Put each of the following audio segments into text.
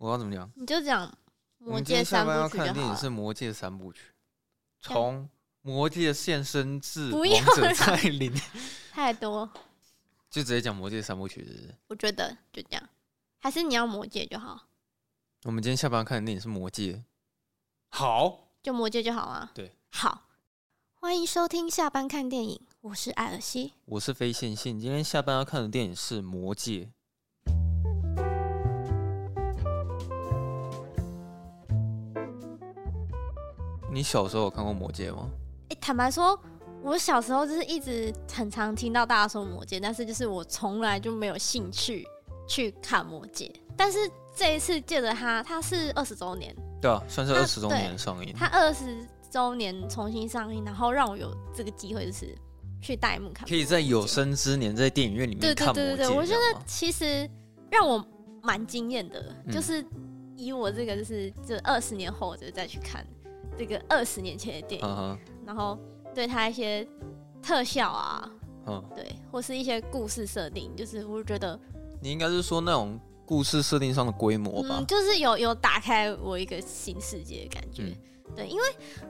我要怎么讲？你就讲《魔戒》三部曲 就好。我们今天下班要看的电影是《魔戒》三部曲，从魔戒现身至王者再临，太多，就直接讲《魔戒》三部曲是不是？我觉得就这样，还是你要《魔戒》就好。我们今天下班要看的电影是《魔戒》，好，就《魔戒》就好啊。对，好，欢迎收听下班看电影，我是艾尔西，我是非线性。今天下班要看的电影是《魔戒》。你小时候有看过《魔戒》吗？哎、欸，坦白说，我小时候就是一直很常听到大家说《魔戒》，但是就是我从来就没有兴趣去看《魔戒》。但是这一次借着它，它是二十周年，对啊，算是二十周年上映。它二十周年重新上映，然后让我有这个机会，就是去大荧幕看。可以在有生之年在电影院里面看《魔戒》。对对对对，我觉得其实让我蛮惊艳的，嗯，就是以我这个就是这二十年后就再去看。这个二十年前的电影，uh -huh. 然后对它一些特效啊，uh -huh. 对，或是一些故事设定，就是我觉得你应该是说那种故事设定上的规模吧，嗯，就是有有打开我一个新世界的感觉，嗯，对，因为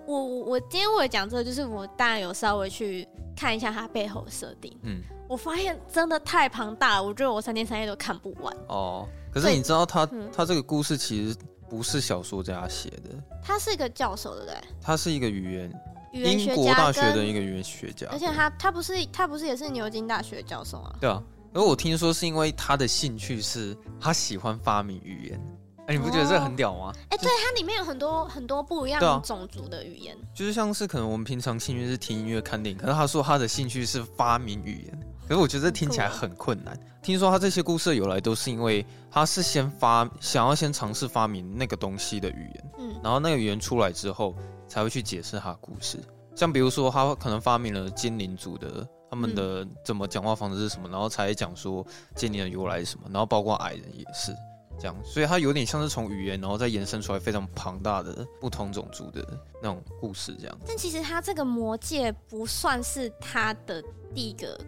我我今天我讲这个，就是我当然有稍微去看一下它背后的设定，嗯，我发现真的太庞大了，我觉得我三天三夜都看不完哦。可是你知道他他这个故事其实。不是小说家写的，他是一个教授，对不对？他是一个语言，语言学家，英国大学的一个语言学家，而且他他不是他不是也是牛津大学教授啊？对啊，而我听说是因为他的兴趣是他喜欢发明语言，哎、欸，你不觉得这很屌吗？哎、欸，对，它里面有很多很多不一样种族的语言，就是像是可能我们平常兴趣是听音乐、看电影，可是他说他的兴趣是发明语言。可是我觉得这听起来很困难。听说他这些故事的由来都是因为他是先发想要先尝试发明那个东西的语言，嗯，然后那个语言出来之后才会去解释他的故事。像比如说他可能发明了精灵族的他们的怎么讲话方式是什么，然后才讲说精灵的由来是什么，然后包括矮人也是这样，所以他有点像是从语言然后再延伸出来非常庞大的不同种族的那种故事这样。但其实他这个魔界不算是他的第一个。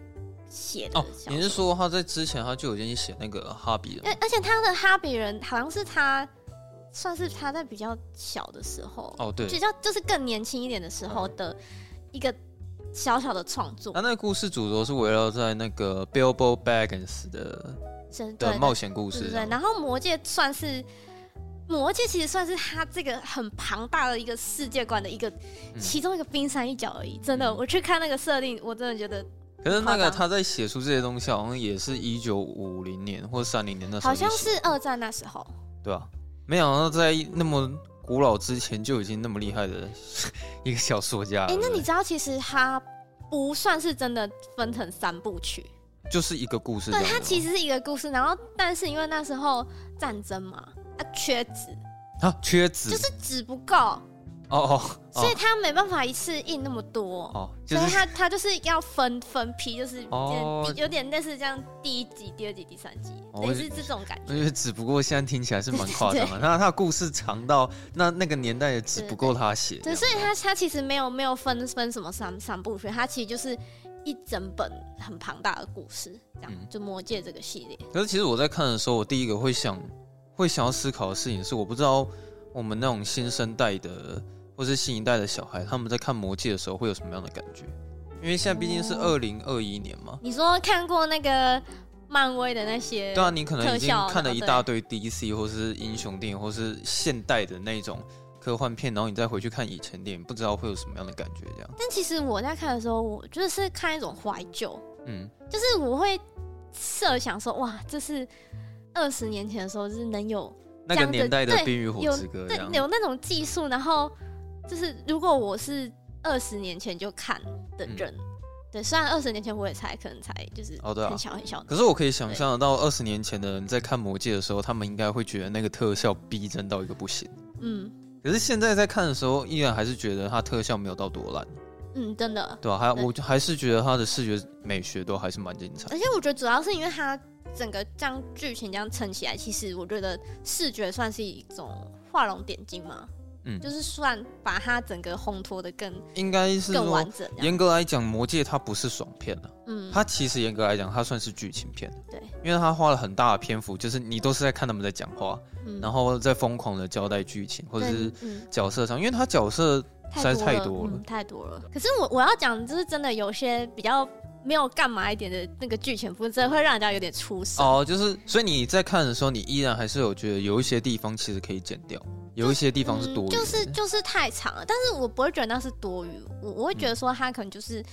写的哦，你是说他在之前他就已经写那个哈比人？而而且他的哈比人好像是他算是他在比较小的时候哦，对，比较就是更年轻一点的时候的一个小小的创作。他那个故事主轴是围绕在那个 Bilbo Baggins 的的冒险故事，对。然后魔界算是魔界，其实算是他这个很庞大的一个世界观的一个其中一个冰山一角而已。真的，我去看那个设定，我真的觉得。可是那个他在写出这些东西，好像也是一九五零年或三零年那时候，好像是二战那时候，对啊，没想到在那么古老之前就已经那么厉害的 一个小说家。哎、欸，那你知道其实他不算是真的分成三部曲，就是一个故事。对，他其实是一个故事，然后但是因为那时候战争嘛，啊，缺纸。啊，缺纸，就是纸不够。哦哦，所以他没办法一次印那么多哦，就是、所以他他就是要分分批，就是有点类似这样，第一集、第二集、第三集，也、哦、是这种感觉。我觉得只不过现在听起来是蛮夸张的，那他的故事长到那那个年代也只不够他写。对，所以他他其实没有没有分分什么三三部曲，他其实就是一整本很庞大的故事，这样、嗯、就魔戒这个系列。可是其实我在看的时候，我第一个会想会想要思考的事情是，我不知道我们那种新生代的。或是新一代的小孩，他们在看《魔戒》的时候会有什么样的感觉？因为现在毕竟是二零二一年嘛。你说看过那个漫威的那些？对啊，你可能已经看了一大堆 DC 或是英雄电影，或是现代的那种科幻片，然后你再回去看以前电影，不知道会有什么样的感觉？这样。但其实我在看的时候，我就是看一种怀旧，嗯，就是我会设想说，哇，这是二十年前的时候，就是能有那个年代的《冰与火之歌》这样，有那种技术，然后。就是如果我是二十年前就看的人，嗯、对，虽然二十年前我也才可能才就是很小很小，哦啊，可是我可以想象得到二十年前的人在看《魔戒》的时候，他们应该会觉得那个特效逼真到一个不行。嗯，可是现在在看的时候，依然还是觉得它特效没有到多烂。嗯，真的。对啊，还我还是觉得它的视觉美学都还是蛮精彩。而且我觉得主要是因为它整个这样剧情这样撑起来，其实我觉得视觉算是一种画龙点睛嘛。嗯，就是算把它整个烘托的更应该是更完整。严格来讲，《魔戒》它不是爽片了，嗯，它其实严格来讲，它算是剧情片。对，因为它花了很大的篇幅，就是你都是在看他们在讲话，嗯、然后在疯狂的交代剧情或者是角色上，因为它角色实在是太多了，太多了，嗯，多了。可是我我要讲，就是真的有些比较。没有干嘛一点的那个剧情，不是真的会让人家有点出神哦。就是，所以你在看的时候，你依然还是有觉得有一些地方其实可以剪掉，有一些地方是多余，就是就是太长了。但是我不会觉得那是多余，我我会觉得说他可能就是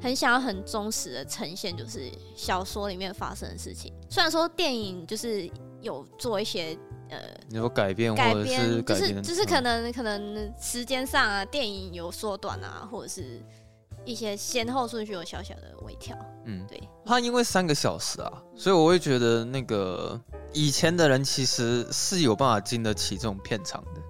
很想要很忠实的呈现，就是小说里面发生的事情。虽然说电影就是有做一些呃，你说改编或者是改编，就是就是可能可能时间上啊，电影有缩短啊，或者是。一些先后顺序有小小的微调，嗯，对。他因为三个小时啊，所以我会觉得那个以前的人其实是有办法经得起这种片场的，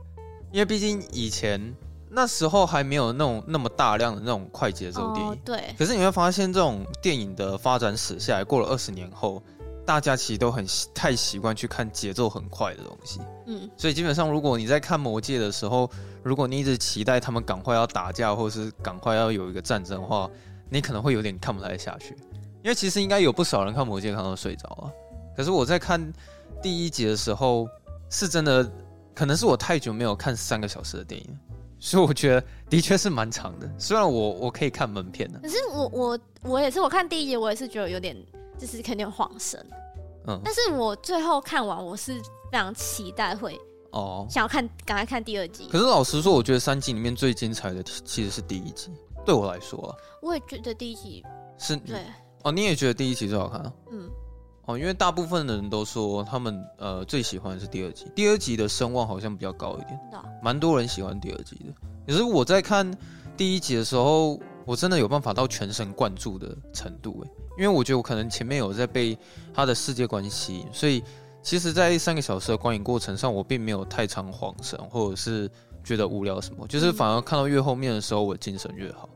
因为毕竟以前那时候还没有那种那么大量的那种快节奏电影，哦，对。可是你会发现，这种电影的发展史下来，过了二十年后。大家其实都很太习惯去看节奏很快的东西，嗯，所以基本上如果你在看《魔戒》的时候，如果你一直期待他们赶快要打架，或是赶快要有一个战争的话，你可能会有点看不太下去。因为其实应该有不少人看《魔戒》看到睡着了，可是我在看第一集的时候，是真的，可能是我太久没有看三个小时的电影，所以我觉得的确是蛮长的。虽然我我可以看门片的，可是我我我也是，我看第一集我也是觉得有点。就是肯定晃神，嗯，但是我最后看完，我是非常期待会哦，想要看，赶快看第二集。可是老实说，我觉得三集里面最精彩的其实是第一集，对我来说啊，我也觉得第一集是，对，哦，你也觉得第一集最好看啊？嗯，哦，因为大部分的人都说他们呃最喜欢的是第二集，第二集的声望好像比较高一点，蛮多人喜欢第二集的。可是我在看第一集的时候，我真的有办法到全神贯注的程度，诶。因为我觉得我可能前面有在被他的世界观吸引，所以其实，在三个小时的观影过程上，我并没有太常晃神，或者是觉得无聊什么，就是反而看到越后面的时候，我精神越好。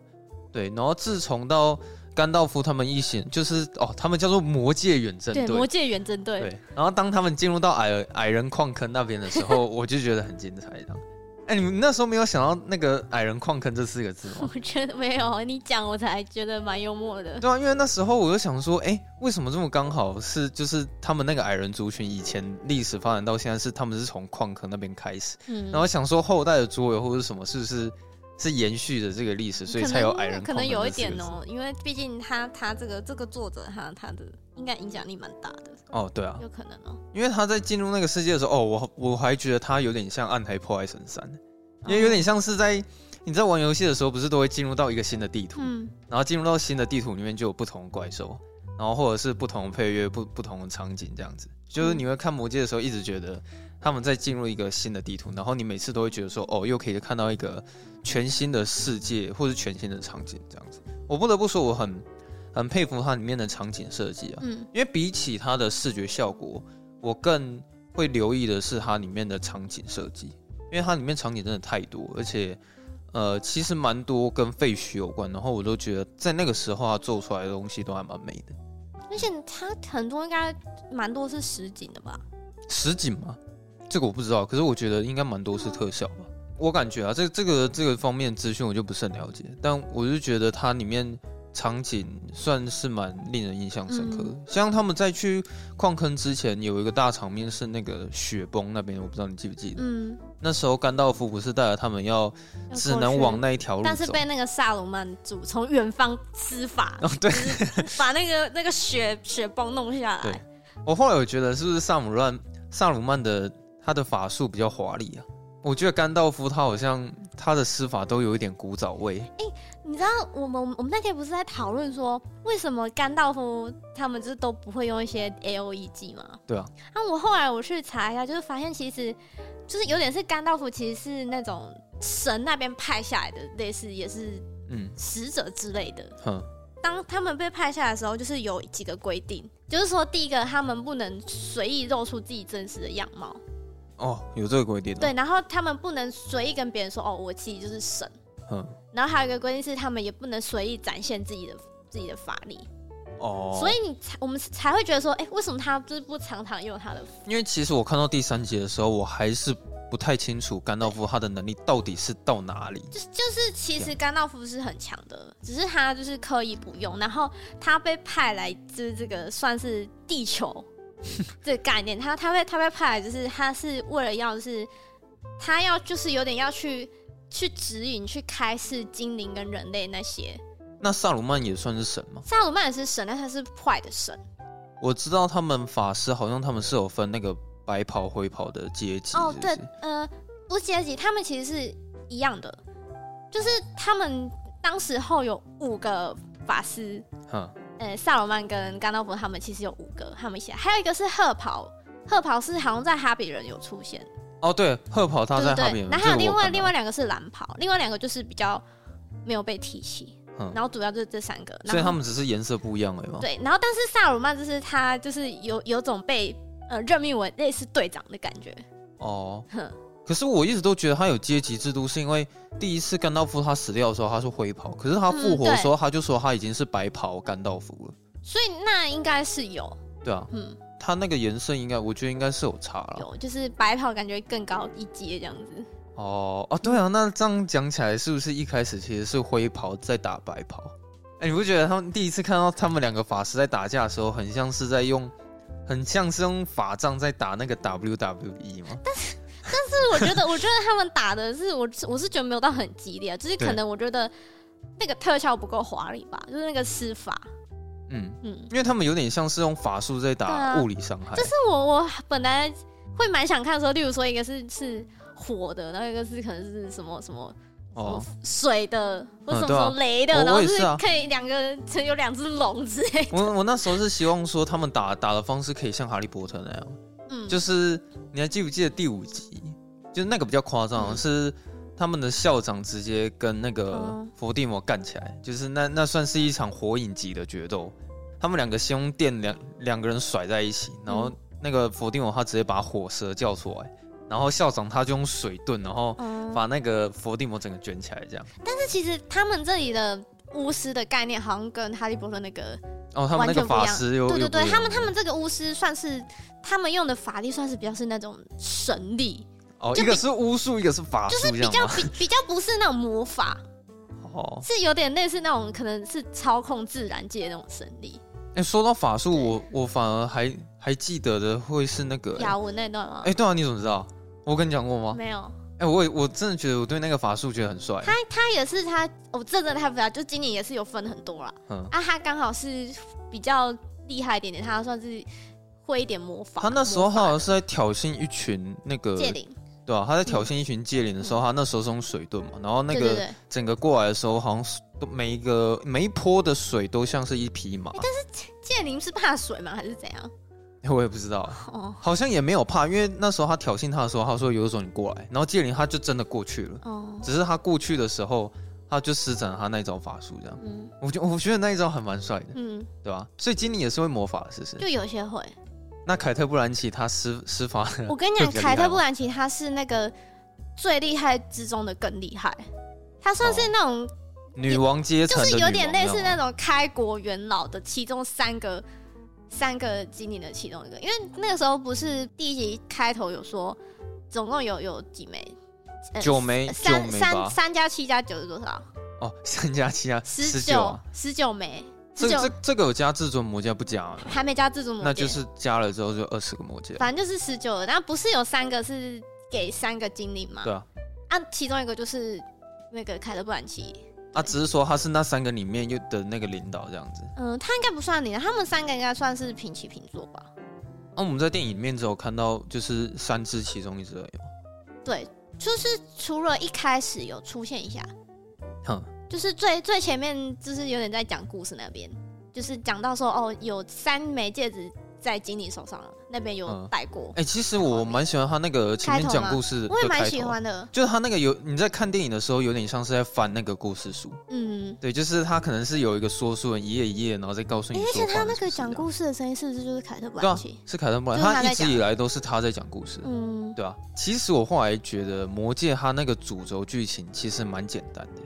对，然后自从到甘道夫他们一行，就是哦，他们叫做魔界远征队，魔界远征队。对，然后当他们进入到矮矮人矿坑那边的时候，我就觉得很精彩，的。哎、欸，你们那时候没有想到那个“矮人矿坑”这四个字吗？我觉得没有，你讲我才觉得蛮幽默的。对啊，因为那时候我就想说，哎、欸，为什么这么刚好是就是他们那个矮人族群以前历史发展到现在是他们是从矿坑那边开始，嗯，然后想说后代的桌游或者什么是不是？是延续的这个历史，所以才有矮人。可能有一点哦，因为毕竟他他这个这个作者他他的应该影响力蛮大的。哦，对啊，有可能哦。因为他在进入那个世界的时候，哦，我我还觉得他有点像《暗黑破坏神三》，因为有点像是在你在玩游戏的时候，不是都会进入到一个新的地图，嗯，然后进入到新的地图里面就有不同的怪兽，然后或者是不同的配乐、不不同的场景这样子。就是你会看魔戒的时候，一直觉得他们在进入一个新的地图，然后你每次都会觉得说，哦，又可以看到一个全新的世界，或是全新的场景这样子。我不得不说，我很很佩服它里面的场景设计啊，嗯，因为比起它的视觉效果，我更会留意的是它里面的场景设计，因为它里面场景真的太多，而且呃，其实蛮多跟废墟有关，然后我都觉得在那个时候它做出来的东西都还蛮美的。而且它很多应该蛮多是实景的吧？实景吗？这个我不知道。可是我觉得应该蛮多是特效吧。我感觉啊，这这个这个方面资讯我就不是很了解。但我就觉得它里面场景算是蛮令人印象深刻的。嗯、像他们在去矿坑之前，有一个大场面是那个雪崩那边，我不知道你记不记得？嗯。那时候甘道夫不是带着他们要只能往那一条路走，但是被那个萨鲁曼族从远方施法，哦，对，把那个那个雪雪崩弄下来。对，我后来有觉得是不是萨姆乱萨鲁曼的他的法术比较华丽啊？我觉得甘道夫他好像他的施法都有一点古早味。哎、欸，你知道我们我们那天不是在讨论说为什么甘道夫他们就是都不会用一些 AOE 技吗？对啊。那我后来我去查一下，就是发现其实。就是有点是甘道夫，其实是那种神那边派下来的，类似也是嗯使者之类的。嗯，当他们被派下来的时候，就是有几个规定，就是说第一个，他们不能随意露出自己真实的样貌。哦，有这个规定。对，然后他们不能随意跟别人说，哦，我其实就是神。嗯，然后还有一个规定是，他们也不能随意展现自己的自己的法力。哦，所以你才我们才会觉得说，哎、欸，为什么他就是不常常用他的？因为其实我看到第三集的时候，我还是不太清楚甘道夫他的能力到底是到哪里。就就是其实甘道夫是很强的，只是他就是刻意不用。然后他被派来就是这个算是地球 这个概念，他他被他被派来就是他是为了要就是他要就是有点要去去指引去开示精灵跟人类那些。那萨鲁曼也算是神吗？萨鲁曼也是神，但他是坏的神。我知道他们法师好像他们是有分那个白袍灰袍的阶级。哦，对，呃，不是阶级，他们其实是一样的，就是他们当时候有五个法师。嗯。呃，萨鲁曼跟甘道夫他们其实有五个，他们一起来，还有一个是褐袍，褐袍是好像在哈比人有出现。哦，对，褐袍他在哈比人。然后还有另外另外两个是蓝袍，另外两个就是比较没有被提起。嗯然后主要就是这三个，所以他们只是颜色不一样而已嘛。对，然后但是萨鲁曼就是他就是有有种被呃任命为类似队长的感觉。哦，哼。可是我一直都觉得他有阶级制度，是因为第一次甘道夫他死掉的时候他是灰袍，可是他复活的时候他就说他已经是白袍甘道夫了。所以那应该是有。对啊，嗯，他那个颜色应该我觉得应该是有差了。有，就是白袍感觉更高一阶这样子。哦哦，对啊，那这样讲起来，是不是一开始其实是灰袍在打白袍？哎，你不觉得他们第一次看到他们两个法师在打架的时候，很像是在用，很像是用法杖在打那个 WWE 吗？但是，但是我觉得，我觉得他们打的是我，我是觉得没有到很激烈，就是可能我觉得那个特效不够华丽吧，就是那个施法。嗯嗯，因为他们有点像是用法术在打物理伤害。就是我我本来会蛮想看的时候，例如说一个是是。火的，然后一个是可能是什么什么哦，水的或什么什么雷的，然后是可以两个有两只龙之类。我我那时候是希望说他们打打的方式可以像哈利波特那样，嗯，就是你还记不记得第五集？就是那个比较夸张，是他们的校长直接跟那个伏地魔干起来，就是那那算是一场火影级的决斗。他们两个先用电两两个人甩在一起，然后那个伏地魔他直接把火蛇叫出来。然后校长他就用水遁，然后把那个伏地魔整个卷起来，这样。但是其实他们这里的巫师的概念好像跟哈利波特那个哦，他们那个法师对对对，他们他们这个巫师算是他们用的法力算是比较是那种神力哦，一个是巫术，一个是法术，就是比较比比较不是那种魔法 哦，是有点类似那种可能是操控自然界的那种神力。哎，说到法术，我我反而还还记得的会是那个雅文那段吗？哎，对啊，你怎么知道？我跟你讲过吗？没有。哎、欸，我我真的觉得我对那个法术觉得很帅。他他也是他，哦，这真的太复杂。就今年也是有分很多啦。嗯。啊，他刚好是比较厉害一点点，他算是会一点魔法。他那时候好像是在挑衅一群那个戒灵，对啊，他在挑衅一群戒灵的时候，嗯、他那时候是用水遁嘛，然后那个整个过来的时候，好像是都每一个每一泼的水都像是一匹马。欸、但是戒灵是怕水吗？还是怎样？我也不知道，好像也没有怕，因为那时候他挑衅他的时候，他说有种你过来，然后戒灵他就真的过去了。哦，只是他过去的时候，他就施展了他那一招法术，这样。嗯，我觉我觉得那一招还蛮帅的。嗯，对吧？所以精灵也是会魔法的，是不是？就有些会。那凯特·布兰奇他施施法，我跟你讲，凯特·布兰奇他是那个最厉害之中的更厉害，他算是那种女王阶层，就是有点类似那种开国元老的其中三个。三个精灵的其中一个，因为那个时候不是第一集开头有说，总共有有几枚？九枚，三三三加七加九是多少？哦，三加七加十九，十九枚。这这这个有加至尊魔戒不加？还没加至尊魔戒，那就是加了之后就二十个魔戒。反正就是十九了，但不是有三个是给三个精灵吗？对啊，啊，其中一个就是那个凯特·布兰奇。啊，只是说他是那三个里面又的那个领导这样子。嗯，他应该不算领导，他们三个应该算是平起平坐吧。那、啊、我们在电影里面只有看到就是三只其中一只而已。对，就是除了一开始有出现一下，哼，就是最最前面就是有点在讲故事那边，就是讲到说哦，有三枚戒指。在经理手上了，那边有带过。哎、其实我蛮喜欢他那个前面讲故事，我也蛮喜欢的。就是他那个有你在看电影的时候，有点像是在翻那个故事书。嗯，对，就是他可能是有一个说书人一页一页，然后再告诉你。而且他那个讲故事的声音是不是就是凯特布兰奇？是凯特布兰奇，他一直以来都是他在讲故事。嗯，对啊。其实我后来觉得《魔戒》它那个主轴剧情其实蛮简单的，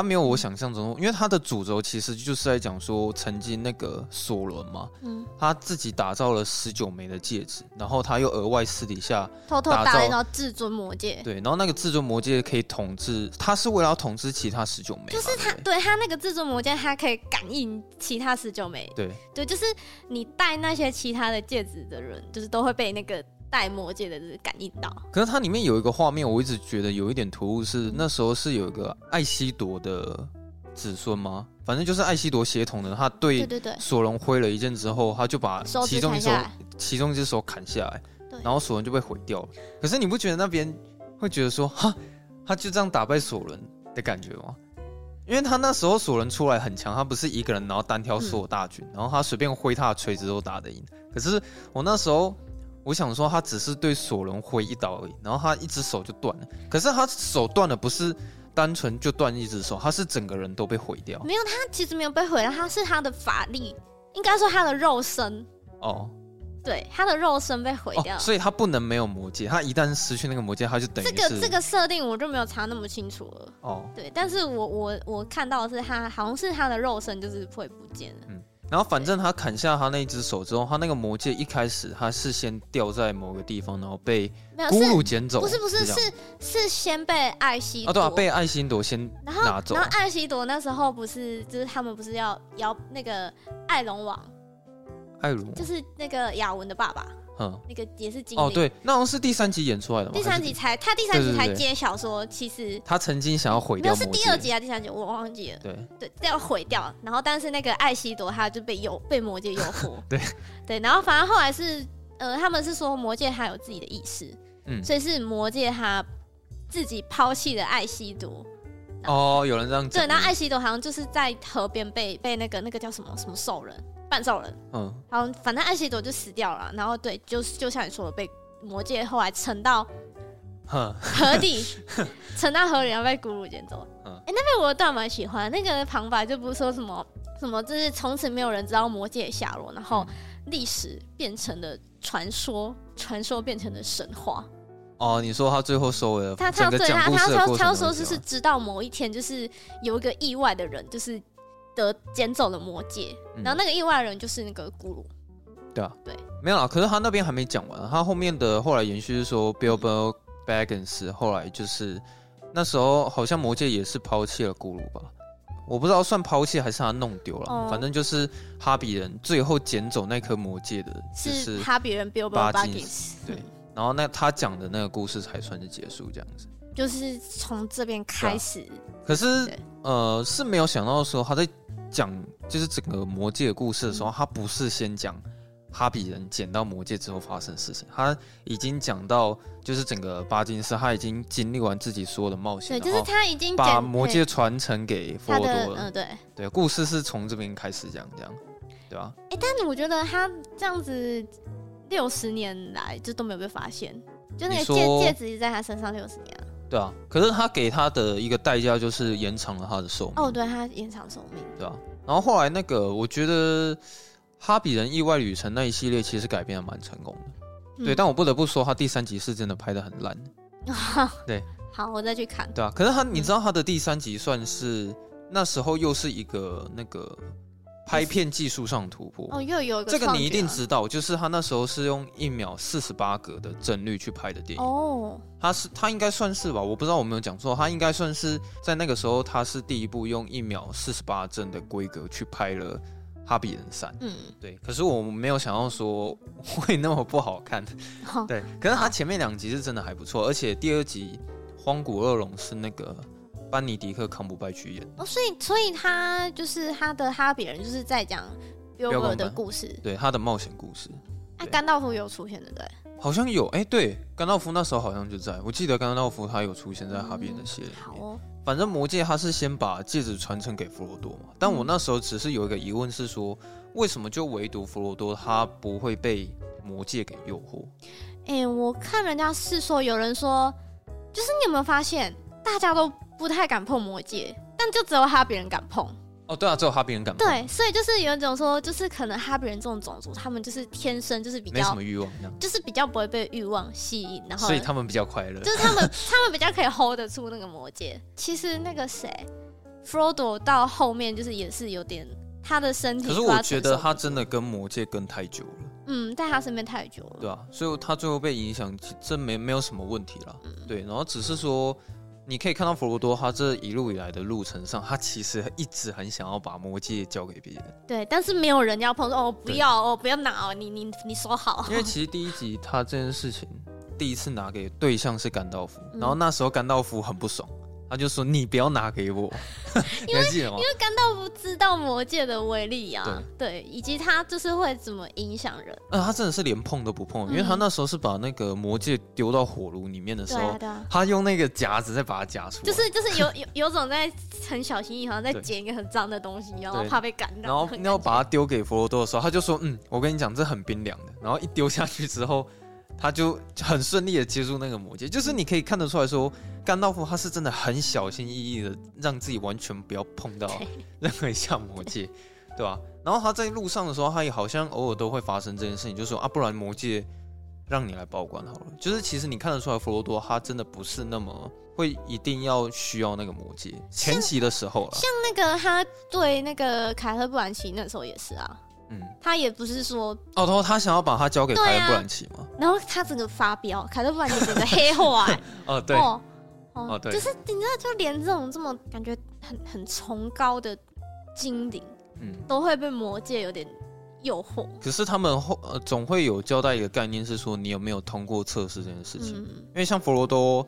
他没有我想象中，因为他的主轴其实就是在讲说，曾经那个索伦嘛，嗯，他自己打造了十九枚的戒指，然后他又额外私底下偷偷打造至尊魔戒，对，然后那个至尊魔戒可以统治，他是为了要统治其他十九枚，就是他对，对他那个至尊魔戒，他可以感应其他十九枚，对。对，就是你戴那些其他的戒指的人，就是都会被那个。戴魔戒的这个感应到，可是它里面有一个画面，我一直觉得有一点突兀，是那时候是有一个艾希朵的子孙吗？反正就是艾希朵血统的，他对索隆挥了一剑之后，他就把其中一手其中一只手砍下来，然后索伦就被毁掉了。可是你不觉得那边会觉得说，哈，他就这样打败索伦的感觉吗？因为他那时候索伦出来很强，他不是一个人，然后单挑所有大军，然后他随便挥他的锤子都打得赢。可是我那时候。我想说，他只是对索伦挥一刀而已，然后他一只手就断了。可是他手断了，不是单纯就断一只手，他是整个人都被毁掉。没有，他其实没有被毁掉，他是他的法力，应该说他的肉身。哦，对，他的肉身被毁掉，哦，所以他不能没有魔戒。他一旦失去那个魔戒，他就等于这个这个设定我就没有查那么清楚了。哦，对，但是我我我看到的是他好像是他的肉身就是会不见了。嗯。然后反正他砍下他那只手之后，他那个魔戒一开始他是先掉在某个地方，然后被咕噜捡走。不是不是是是，先被艾希朵。啊对啊，被艾希朵先拿走。然后，然后艾希朵那时候不是就是他们不是要要那个艾龙王，艾龙就是那个雅文的爸爸。嗯，那个也是经哦，对，那好像是第三集演出来的吗？第三集才他第三集才揭晓说，其实他曾经想要毁掉。那是第二集啊，第三集我忘记了。对对，要毁掉，然后但是那个艾希朵他就被诱被魔界诱惑。对对，然后反正后来是呃，他们是说魔界他有自己的意识，嗯，所以是魔界他自己抛弃了艾希朵。哦，有人这样讲。对，然后艾希朵好像就是在河边被被那个那个叫什么什么兽人。半兽人，嗯，好，反正艾希朵就死掉了，然后对，就是就像你说的，被魔界后来沉到河底，沉到河里，然后被咕噜捡走。嗯哎、欸，那边我倒蛮喜欢，那个旁白就不是说什么什么，就是从此没有人知道魔界的下落，然后历史变成了传说，传说变成了神话。哦，你说他最后收尾了，他他对他他他他说就是直到某一天，就是有一个意外的人，就是。得捡走了魔戒，然后那个意外的人就是那个咕噜，对啊，对，没有啦。可是他那边还没讲完，他后面的后来延续是说，Bilbo Baggins 后来就是那时候好像魔戒也是抛弃了咕噜吧，我不知道算抛弃还是他弄丢了，哦、反正就是哈比人最后捡走那颗魔戒的，是哈比人 Bilbo Baggins，对，然后那他讲的那个故事才算是结束这样子，就是从这边开始，啊、可是对。呃是没有想到说他在。讲就是整个魔界的故事的时候，他不是先讲哈比人捡到魔戒之后发生的事情，他已经讲到就是整个巴金斯他已经经历完自己所有的冒险，对，就是他已经把魔戒传承给佛罗多了，嗯，对，对，故事是从这边开始讲，这样，对吧？哎、欸，但是我觉得他这样子六十年来就都没有被发现，就那个戒戒指一直在他身上六十年了。对啊，可是他给他的一个代价就是延长了他的寿命。哦，对，他延长寿命。对啊，然后后来那个，我觉得《哈比人意外旅程》那一系列其实改编的蛮成功的。嗯、对，但我不得不说，他第三集是真的拍的很烂。对，好，我再去看。对啊，可是他，你知道他的第三集算是那时候又是一个那个。拍片技术上突破哦，又有一个这个你一定知道，就是他那时候是用一秒四十八格的帧率去拍的电影哦。他是他应该算是吧，我不知道我没有讲错，他应该算是在那个时候他是第一部用一秒四十八帧的规格去拍了《哈比人三》。嗯，对。可是我没有想到说会那么不好看。哦、对，可是他前面两集是真的还不错，而且第二集荒古恶龙是那个。班尼迪克·康伯拜去演哦，所以所以他就是他的哈比人，就是在讲标哥的故事，对他的冒险故事。哎，甘道夫有出现的对？好像有哎，对，甘道夫那时候好像就在，我记得甘道夫他有出现在哈比人的系列。好哦，反正魔戒他是先把戒指传承给弗罗多嘛，但我那时候只是有一个疑问是说，为什么就唯独弗罗多他不会被魔戒给诱惑？哎，我看人家是说有人说，就是你有没有发现大家都。不太敢碰魔戒，但就只有哈比人敢碰。哦，对啊，只有哈比人敢碰。对，所以就是有一种说，就是可能哈比人这种种族，他们就是天生就是比较没什么欲望，就是比较不会被欲望吸引，然后所以他们比较快乐，就是他们 他们比较可以 hold 得住那个魔戒。其实那个谁，，Frodo 到后面就是也是有点他的身体，可是我觉得他真的跟魔戒跟太久了，嗯，在他身边太久了，对啊，所以他最后被影响，这没没有什么问题了，嗯，对，然后只是说。你可以看到弗罗多，他这一路以来的路程上，他其实一直很想要把魔戒交给别人。对，但是没有人要碰说，哦，不要哦，不要拿哦，你你你说好。因为其实第一集他这件事情，第一次拿给对象是甘道夫，嗯，然后那时候甘道夫很不爽。他就说：“你不要拿给我，你还记得吗？因为甘道夫知道魔戒的威力啊，对，对，以及他就是会怎么影响人。呃，他真的是连碰都不碰，嗯，因为他那时候是把那个魔戒丢到火炉里面的时候，他用那个夹子再把它夹出来，就是就是有 有有种在很小心翼翼，好像在捡一个很脏的东西，然后怕被感染。然后你要把它丢给佛罗多的时候，他就说：嗯，我跟你讲，这很冰凉的。然后一丢下去之后。”他就很顺利的接住那个魔戒，就是你可以看得出来说，甘道夫他是真的很小心翼翼的，让自己完全不要碰到 任何一下魔戒，对吧？然后他在路上的时候，他也好像偶尔都会发生这件事情，就说啊，不然魔戒让你来保管好了。就是其实你看得出来，弗罗多他真的不是那么会一定要需要那个魔戒，前期的时候了。像那个他对那个凯特·布兰奇那时候也是啊。嗯，他也不是说哦，他他想要把他交给凯特·布兰奇吗？然后他整个发飙，凯特·布兰奇整个黑化、欸。哦，对，哦，哦对，就是你知道，就连这种这么感觉很很崇高的精灵，嗯，都会被魔界有点诱惑。可是他们后呃总会有交代一个概念，是说你有没有通过测试这件事情。嗯、因为像弗罗多，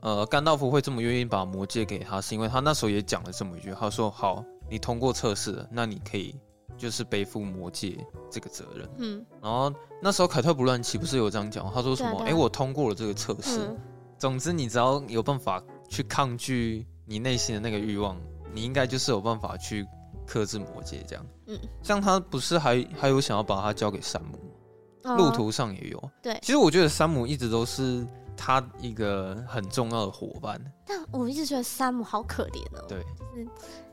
呃，甘道夫会这么愿意把魔戒给他，是因为他那时候也讲了这么一句，他说：“好，你通过测试了，那你可以。”就是背负魔戒这个责任。嗯，然后那时候凯特·布兰奇不是有这样讲？他说什么？哎、欸，我通过了这个测试。嗯、总之，你只要有办法去抗拒你内心的那个欲望，你应该就是有办法去克制魔戒这样。嗯，像他不是还还有想要把它交给山姆？哦、路途上也有。对，其实我觉得山姆一直都是。他一个很重要的伙伴，但我一直觉得山姆好可怜哦。对，就是，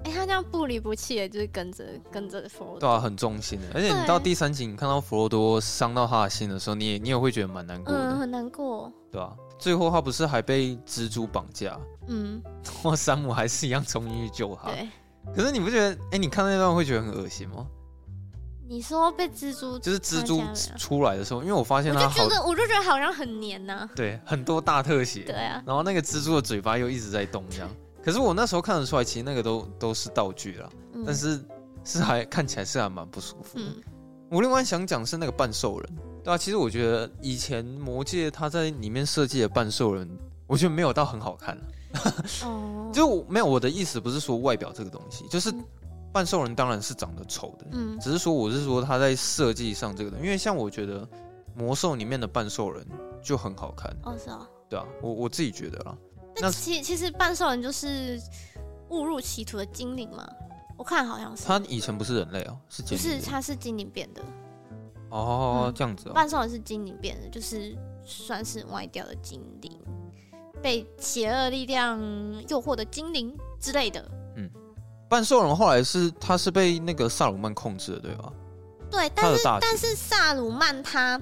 哎、欸，他这样不离不弃的，就是跟着跟着弗罗多，对啊，很忠心的。而且你到第三集，你看到弗罗多伤到他的心的时候，你也你也会觉得蛮难过的，嗯，很难过，对啊，最后他不是还被蜘蛛绑架，嗯，然后山姆还是一样冲进去救他。对，可是你不觉得，哎、欸，你看那段会觉得很恶心吗？你说被蜘蛛就是蜘蛛出来的时候，因为我发现它，我就觉得我就觉得好像很黏呐、啊。对，很多大特写。对啊。然后那个蜘蛛的嘴巴又一直在动，这样。可是我那时候看得出来，其实那个都都是道具啦，嗯、但是是还看起来是还蛮不舒服的。嗯、我另外想讲是那个半兽人，对啊，其实我觉得以前魔界他在里面设计的半兽人，我觉得没有到很好看。哦。就没有我的意思，不是说外表这个东西，就是。半兽人当然是长得丑的，嗯，只是说我是说他在设计上这个的，因为像我觉得魔兽里面的半兽人就很好看，哦是啊，对啊，我我自己觉得啦。那其其实半兽人就是误入歧途的精灵嘛，我看好像是。他以前不是人类哦，是精灵。是他是精灵变的。哦，嗯、这样子、哦。半兽人是精灵变的，就是算是歪掉的精灵，被邪恶力量诱惑的精灵之类的。半兽人后来是他是被那个萨鲁曼控制的，对吧？对，但是但是萨鲁曼他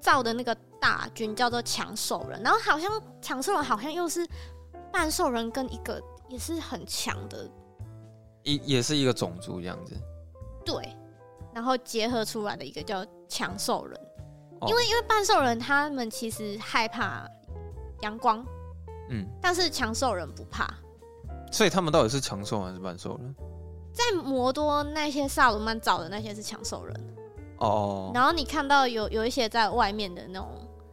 造的那个大军叫做强兽人，然后好像强兽人好像又是半兽人跟一个也是很强的，一也是一个种族这样子。对，然后结合出来的一个叫强兽人，哦、因为因为半兽人他们其实害怕阳光，嗯，但是强兽人不怕。所以他们到底是强兽还是半兽人？在摩多那些萨鲁曼找的那些是强兽人哦，oh. 然后你看到有有一些在外面的那种，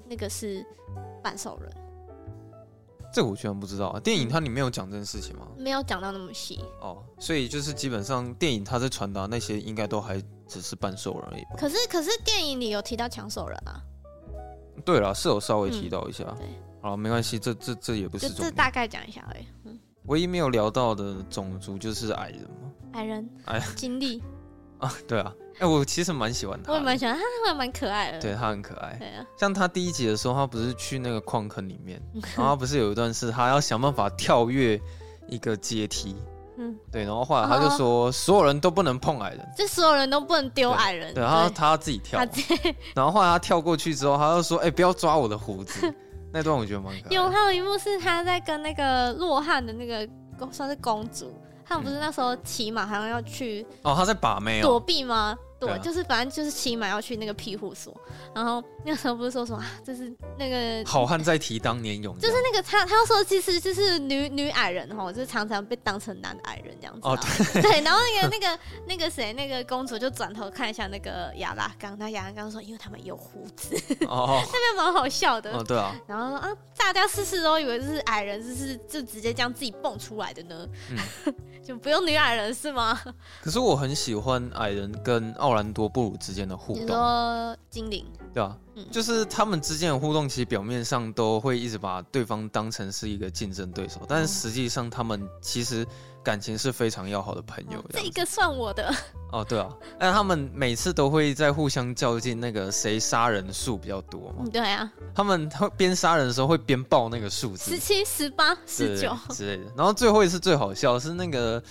那个是半兽人。这个我居然不知道啊！电影它里面有讲这件事情吗？没有讲到那么细哦，oh, 所以就是基本上电影它在传达那些应该都还只是半兽人而已。可是可是电影里有提到强兽人啊？对了，是有稍微提到一下。嗯、对，好，没关系，这这这也不是这大概讲一下而已。嗯唯一没有聊到的种族就是矮人嘛，矮人，矮经历 啊，对啊，哎、欸，我其实蛮喜欢他，我也蛮喜欢他，他还蛮可爱的，对他很可爱，对啊，像他第一集的时候，他不是去那个矿坑里面，然后他不是有一段是他要想办法跳跃一个阶梯，嗯，对，然后后来他就说所有人都不能碰矮人，就所有人都不能丢矮人，对，然后他要自己跳，然后后来他跳过去之后，他就说，哎、欸，不要抓我的胡子。那段我觉得蛮可爱。有，还有一幕是他在跟那个洛汗的那个算是公主，他们不是那时候骑马好像要去哦，他在把妹躲避吗？对，啊、就是反正就是起码要去那个庇护所，然后那个时候不是说什么，就是那个好汉在提当年勇，就是那个他他说其实就是女女矮人哈，就是常常被当成男矮人这样子哦，对，对，然后那个那个那个谁那个公主就转头看一下那个亚拉冈，那亚拉冈说因为他们有胡子。哦，那边蛮好笑的。哦，对啊，然后说啊大家事事都以为是矮人，就是就直接这样自己蹦出来的呢，嗯、就不用女矮人是吗？可是我很喜欢矮人跟。奥兰多布鲁之间的互动，你说精灵，对啊，嗯、就是他们之间的互动，其实表面上都会一直把对方当成是一个竞争对手，但是实际上他们其实感情是非常要好的朋友。这，这个算我的哦，对啊，但他们每次都会在互相较劲，那个谁杀人数比较多嘛？对啊，他们会边杀人的时候会边报那个数字，十七、十八、十九之类的。然后最后一次最好笑是那个。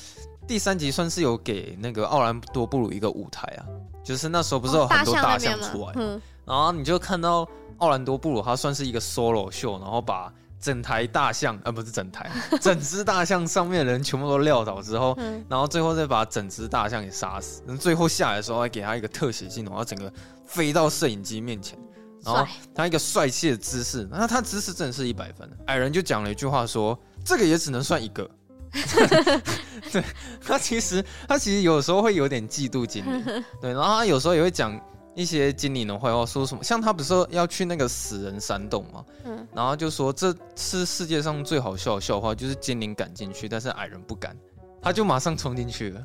第三集算是有给那个奥兰多布鲁一个舞台啊，就是那时候不是有很多大象出来，嗯、然后你就看到奥兰多布鲁他算是一个 solo 秀，然后把整台大象，呃，不是整台，整只大象上面的人全部都撂倒之后，嗯、然后最后再把整只大象给杀死，最后下来的时候还给他一个特写镜头，然后整个飞到摄影机面前，然后他一个帅气的姿势，那他姿势真的是一百分。矮人就讲了一句话说：“这个也只能算一个。” 对，他其实他其实有时候会有点嫉妒精灵，对，然后他有时候也会讲一些精灵的坏话，说什么像他不是说要去那个死人山洞吗？嗯，然后就说这是世界上最好笑的笑话，就是精灵敢进去，但是矮人不敢，他就马上冲进去了，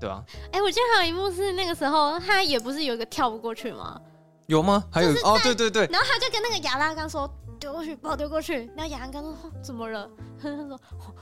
对吧？哎，我记得还有一幕是那个时候他也不是有一个跳不过去吗？有吗？还有哦，对对对，然后他就跟那个亚拉冈说。丢过去，把我丢过去。然后亚拉冈说：“怎么了？”他说：“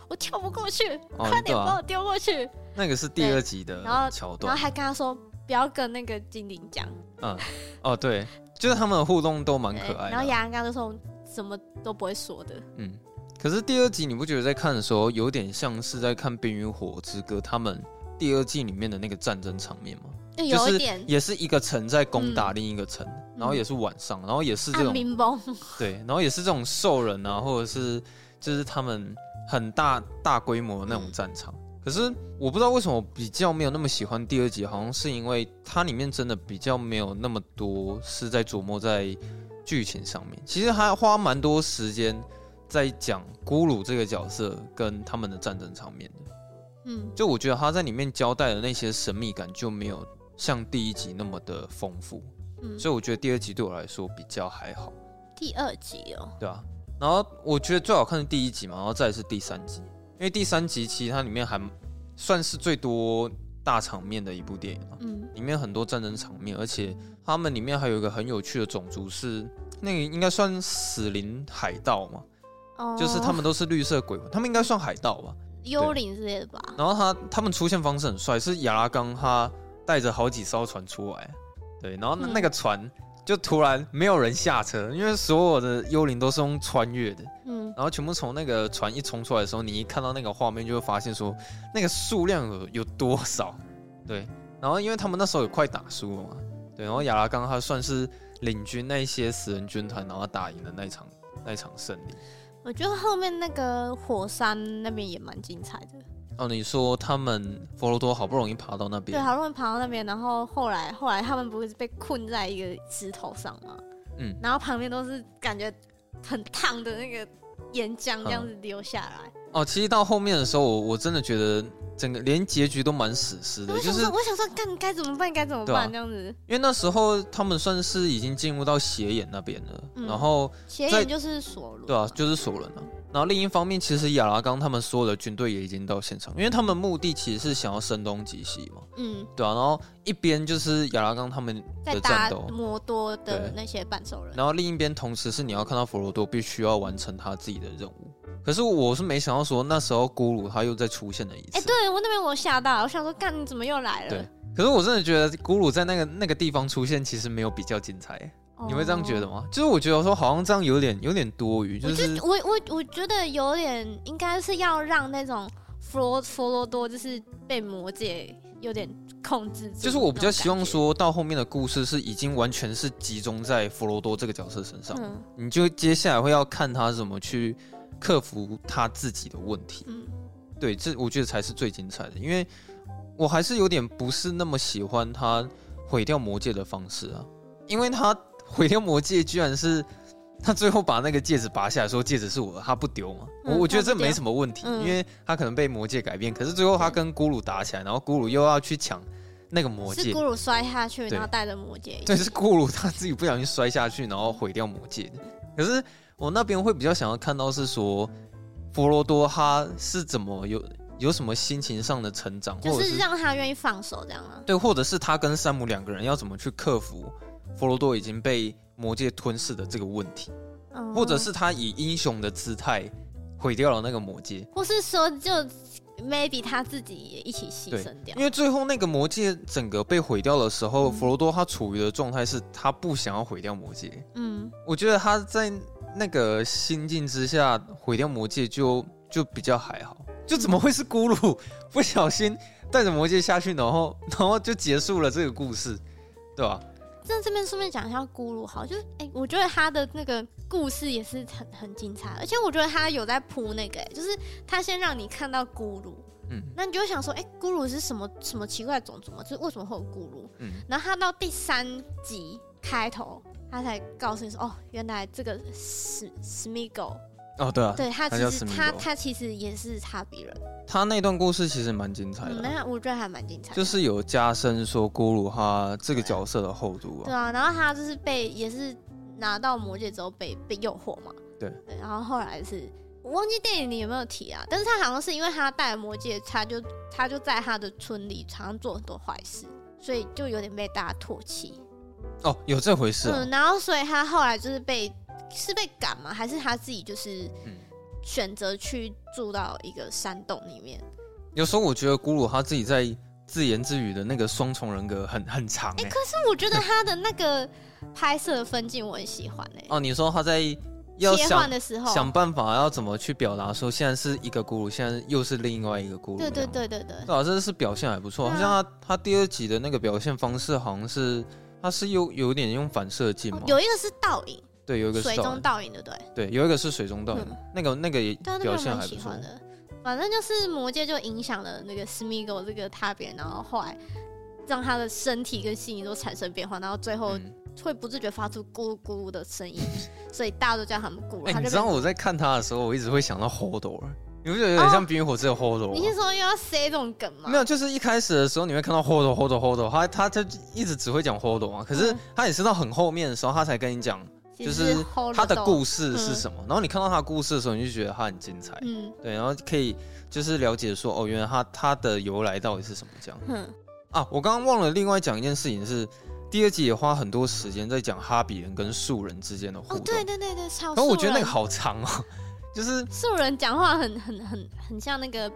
我跳不过去，哦、快点把我丢过去。”那个是第二集的桥段，然后还跟他说：“不要跟那个精灵讲。”嗯，哦，对，就是他们的互动都蛮可爱的。然后亚拉冈就说：“什么都不会说的。”嗯，可是第二集你不觉得在看的时候有点像是在看《冰与火之歌》他们第二季里面的那个战争场面吗？有一点，也是一个城在攻打另一个城，嗯、然后也是晚上，然后也是这种 对，然后也是这种兽人啊，或者是就是他们很大大规模的那种战场。嗯、可是我不知道为什么比较没有那么喜欢第二集，好像是因为它里面真的比较没有那么多是在琢磨在剧情上面，其实还花蛮多时间在讲咕噜这个角色跟他们的战争场面的。嗯，就我觉得他在里面交代的那些神秘感就没有。像第一集那么的丰富，嗯，所以我觉得第二集对我来说比较还好。第二集哦，对啊，然后我觉得最好看的第一集嘛，然后再是第三集，因为第三集其实它里面还算是最多大场面的一部电影嘛，嗯，里面很多战争场面，而且他们里面还有一个很有趣的种族是那个应该算死灵海盗嘛，哦，就是他们都是绿色鬼魂，他们应该算海盗吧，幽灵之类的吧。然后他他们出现方式很帅，是亚拉冈他。带着好几艘船出来，对，然后那个船就突然没有人下车，因为所有的幽灵都是用穿越的，嗯，然后全部从那个船一冲出来的时候，你一看到那个画面，就会发现说那个数量有有多少，对，然后因为他们那时候也快打输了嘛，对，然后亚拉冈他算是领军那些死人军团，然后打赢了那场那场胜利。我觉得后面那个火山那边也蛮精彩的。哦，你说他们佛罗多好不容易爬到那边，对，好不容易爬到那边，然后后来后来他们不是被困在一个石头上吗？嗯，然后旁边都是感觉很烫的那个岩浆这样子流下来。嗯、哦，其实到后面的时候，我我真的觉得整个连结局都蛮史诗的，就是我想说，干该怎么办？该怎么办？这样子。因为那时候他们算是已经进入到邪眼那边了，嗯、然后邪眼就是索伦，对啊，就是索伦啊。然后另一方面，其实亚拉冈他们所有的军队也已经到现场，因为他们目的其实是想要声东击西嘛。嗯，对啊。然后一边就是亚拉冈他们的战斗，摩多的那些半兽人。然后另一边同时是你要看到佛罗多必须要完成他自己的任务。可是我是没想到说那时候咕噜他又再出现了一次。哎，对我那边我吓到，我想说干你怎么又来了？对。可是我真的觉得咕噜在那个那个地方出现其实没有比较精彩。你会这样觉得吗？就是我觉得说好像这样有点有点多余，就是我我我觉得有点应该是要让那种佛罗佛罗多就是被魔界有点控制。就是我比较希望说到后面的故事是已经完全是集中在佛罗多这个角色身上，嗯、你就接下来会要看他怎么去克服他自己的问题。嗯，对，这我觉得才是最精彩的，因为我还是有点不是那么喜欢他毁掉魔戒的方式啊，因为他毁掉魔戒居然是他最后把那个戒指拔下来说戒指是我的，他不丢嘛，我、嗯、我觉得这没什么问题，因为他可能被魔戒改变，可是最后他跟咕噜打起来，然后咕噜又要去抢。那个魔戒是咕噜摔下去，然后带着魔戒。对，是咕噜他自己不小心摔下去，然后毁掉魔戒。可是我那边会比较想要看到是说，佛罗多他是怎么有有什么心情上的成长，就是让他愿意放手这样啊？对，或者是他跟山姆两个人要怎么去克服佛罗多已经被魔界吞噬的这个问题，嗯、或者是他以英雄的姿态毁掉了那个魔界，或是说就。maybe 他自己也一起牺牲掉，因为最后那个魔界整个被毁掉的时候，嗯、佛罗多他处于的状态是他不想要毁掉魔界。嗯，我觉得他在那个心境之下毁掉魔戒就就比较还好，就怎么会是咕噜 不小心带着魔戒下去，然后 然后就结束了这个故事，对吧？在这边顺便讲一下咕噜，好，就是哎、欸，我觉得他的那个故事也是很很精彩，而且我觉得他有在铺那个、欸，就是他先让你看到咕噜，嗯，那你就会想说，哎、欸，咕噜是什么什么奇怪的种族吗？就是为什么会有咕噜？嗯，然后他到第三集开头，他才告诉你说，哦，原来这个是 Sméagol。哦，对啊，对他其实他他，他其实也是差比人，他那段故事其实蛮精彩的，那、嗯、我觉得还蛮精彩的，就是有加深说咕噜他这个角色的厚度啊。对啊，然后他就是被也是拿到魔戒之后被被诱惑嘛，对，对，然后后来是我忘记电影里有没有提啊，但是他好像是因为他戴了魔戒，他就他就在他的村里常常做很多坏事，所以就有点被大家唾弃。哦，有这回事、啊。嗯，然后所以他后来就是被。是被赶吗？还是他自己就是选择去住到一个山洞里面？有时候我觉得咕噜他自己在自言自语的那个双重人格很很长哎、欸。可是我觉得他的那个拍摄的分镜我很喜欢哎、欸。哦，你说他在要切换的时候想办法要怎么去表达说现在是一个咕噜，现在又是另外一个咕噜？对对对对对。对啊，这是表现还不错。好像他他第二集的那个表现方式好像是他是有有点用反射镜嘛、哦，有一个是倒影。对，有一个水中倒影的，对对，有一个是水中倒影，嗯、那个那个也表现还不错的。反正就是魔戒就影响了那个 Sméagol 这个他别，然后后来让他的身体跟心理都产生变化，然后最后会不自觉发出咕噜咕噜的声音，嗯、所以大家都叫他们咕噜。哎、欸，你知道我在看他的时候，我一直会想到 Hodor，你不觉得有点像《冰与火之歌》Hodor？你是说又要塞这种梗吗？没有，就是一开始的时候你会看到 Hodor Hodor Hodor，他他就一直只会讲 Hodor 嘛，可是他也是到很后面的时候，他才跟你讲。就是他的故事是什么，嗯、然后你看到他的故事的时候，你就觉得他很精彩，嗯，对，然后可以就是了解说，哦，原来他他的由来到底是什么这样，嗯，啊，我刚刚忘了另外讲一件事情是，第二集也花很多时间在讲哈比人跟树人之间的互动，哦，对对对对，超，然后我觉得那个好长哦，就是素人讲话很很很很像那个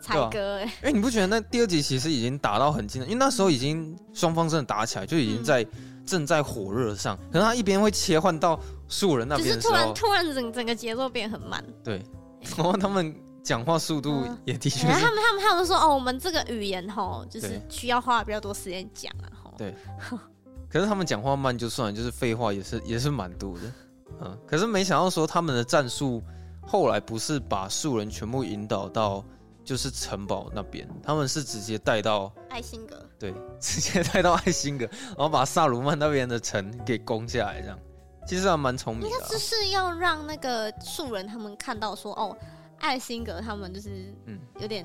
才哥哎，哎，你不觉得那第二集其实已经打到很近了？因为那时候已经双方真的打起来，就已经在。嗯正在火热上，可能他一边会切换到素人那边，就是突然突然整整个节奏变很慢。对，然后他们讲话速度也的确、嗯。他们他们他们说哦，我们这个语言吼，就是需要花比较多时间讲啊。吼，对。可是他们讲话慢就算了，就是废话也是也是蛮多的。嗯，可是没想到说他们的战术后来不是把树人全部引导到。就是城堡那边，他们是直接带到艾辛格，对，直接带到艾辛格，然后把萨鲁曼那边的城给攻下来，这样其实还蛮聪明的、啊。应该就是要让那个树人他们看到说，哦，艾辛格他们就是嗯，有点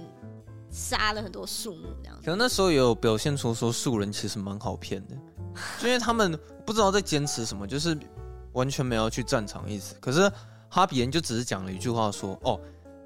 杀了很多树木这样。可能那时候也有表现出说树人其实蛮好骗的，就因为他们不知道在坚持什么，就是完全没有去战场意思。可是哈比人就只是讲了一句话说，哦。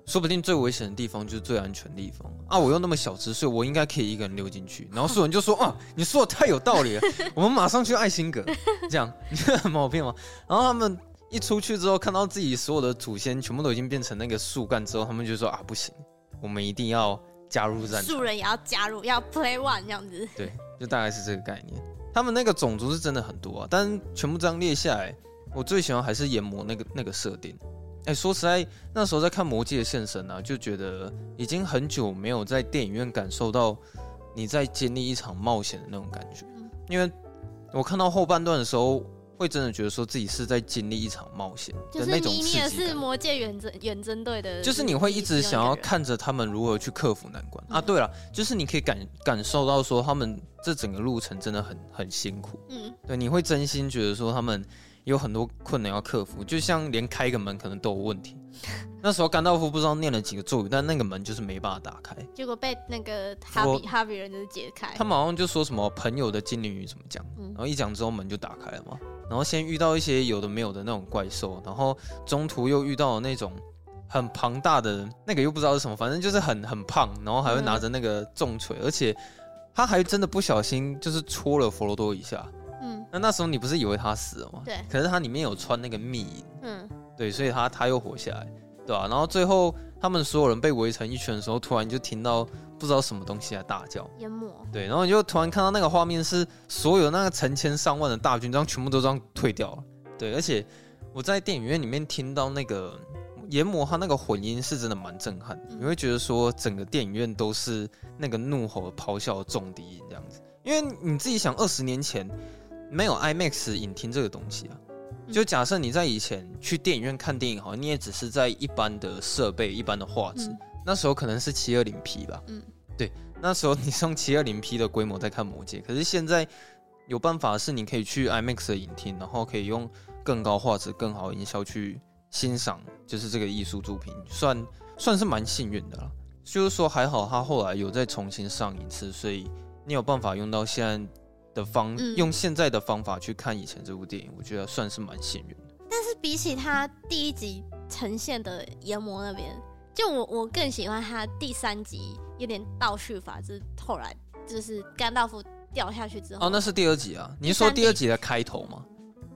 说不定最危险的地方就是最安全的地方啊！我又那么小只，所以我应该可以一个人溜进去。然后树人就说：“啊，你说的太有道理了，我们马上去爱心阁。”这样 你很毛病吗？然后他们一出去之后，看到自己所有的祖先全部都已经变成那个树干之后，他们就说：“啊，不行，我们一定要加入战场。”树人也要加入，要 play one 这样子。对，就大概是这个概念。他们那个种族是真的很多啊，但全部这样列下来，我最喜欢还是研磨那个那个设定。哎，说实在，那时候在看《魔戒》现身啊，就觉得已经很久没有在电影院感受到你在经历一场冒险的那种感觉。因为我看到后半段的时候，会真的觉得说自己是在经历一场冒险的那种刺激感。你也是魔界远征远征队的，就是你会一直想要看着他们如何去克服难关、嗯、啊。对了，就是你可以感感受到说他们这整个路程真的很很辛苦。嗯，对，你会真心觉得说他们有很多困难要克服，就像连开个门可能都有问题。那时候甘道夫不知道念了几个咒语，但那个门就是没办法打开。结果被那个哈比哈比人就是解开。他们好像就说什么朋友的精灵语怎么讲，嗯、然后一讲之后门就打开了嘛。然后先遇到一些有的没有的那种怪兽，然后中途又遇到了那种很庞大的那个又不知道是什么，反正就是很很胖，然后还会拿着那个重锤，嗯、而且他还真的不小心就是戳了佛罗多一下。嗯，那那时候你不是以为他死了吗？对。可是他里面有穿那个密银。嗯。对，所以他他又活下来，对吧、啊？然后最后他们所有人被围成一圈的时候，突然就听到不知道什么东西在大叫，淹没。对，然后你就突然看到那个画面是所有那个成千上万的大军，这样全部都这样退掉了。对，而且我在电影院里面听到那个研磨，他那个混音是真的蛮震撼的。嗯、你会觉得说整个电影院都是那个怒吼、咆哮的重低音这样子，因为你自己想，二十年前没有 IMAX 影厅这个东西啊。就假设你在以前去电影院看电影，好，你也只是在一般的设备、一般的画质，嗯、那时候可能是七二零 P 吧。嗯，对，那时候你是用七二零 P 的规模在看《魔戒》，可是现在有办法是你可以去 IMAX 的影厅，然后可以用更高画质、更好音效去欣赏，就是这个艺术作品，算算是蛮幸运的了。就是说还好，他后来有再重新上一次，所以你有办法用到现在。的方用现在的方法去看以前这部电影，我觉得算是蛮幸运的。但是比起他第一集呈现的研磨那边，就我我更喜欢他第三集有点倒叙法，就是后来就是甘道夫掉下去之后。哦，那是第二集啊？你是说第二集的开头吗？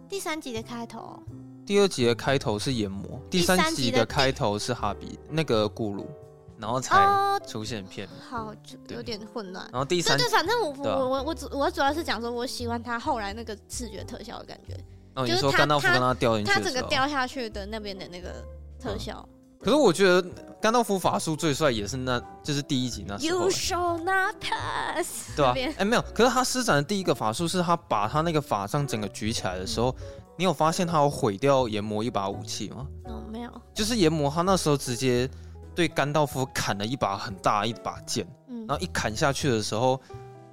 第三集的开头。第二集的开头是研磨，第三集的开头是哈比那个咕噜。然后才出现片，好，就有点混乱。然后第三，对对，反正我我我我主我主要是讲说，我喜欢他后来那个视觉特效的感觉，就是说甘道夫跟他掉进去，他整个掉下去的那边的那个特效。可是我觉得甘道夫法术最帅也是那，就是第一集那时候。You shall not pass。对吧？哎，没有，可是他施展的第一个法术是他把他那个法杖整个举起来的时候，你有发现他有毁掉研磨一把武器吗？哦，没有，就是研磨他那时候直接。对甘道夫砍了一把很大一把剑，嗯，然后一砍下去的时候，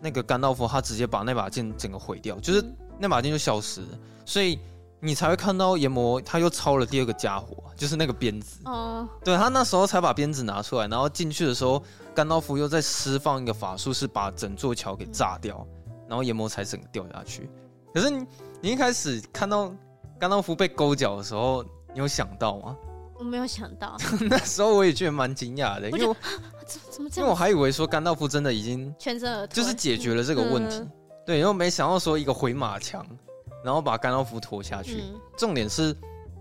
那个甘道夫他直接把那把剑整个毁掉，就是那把剑就消失了，所以你才会看到炎魔他又抄了第二个家伙，就是那个鞭子。哦，对，他那时候才把鞭子拿出来，然后进去的时候，甘道夫又在释放一个法术，是把整座桥给炸掉，然后炎魔才整个掉下去。可是你你一开始看到甘道夫被勾脚的时候，你有想到吗？我没有想到，那时候我也觉得蛮惊讶的，因为我怎么这样？因为我还以为说甘道夫真的已经全身而退，就是解决了这个问题。嗯、对，然后没想到说一个回马枪，然后把甘道夫拖下去。嗯、重点是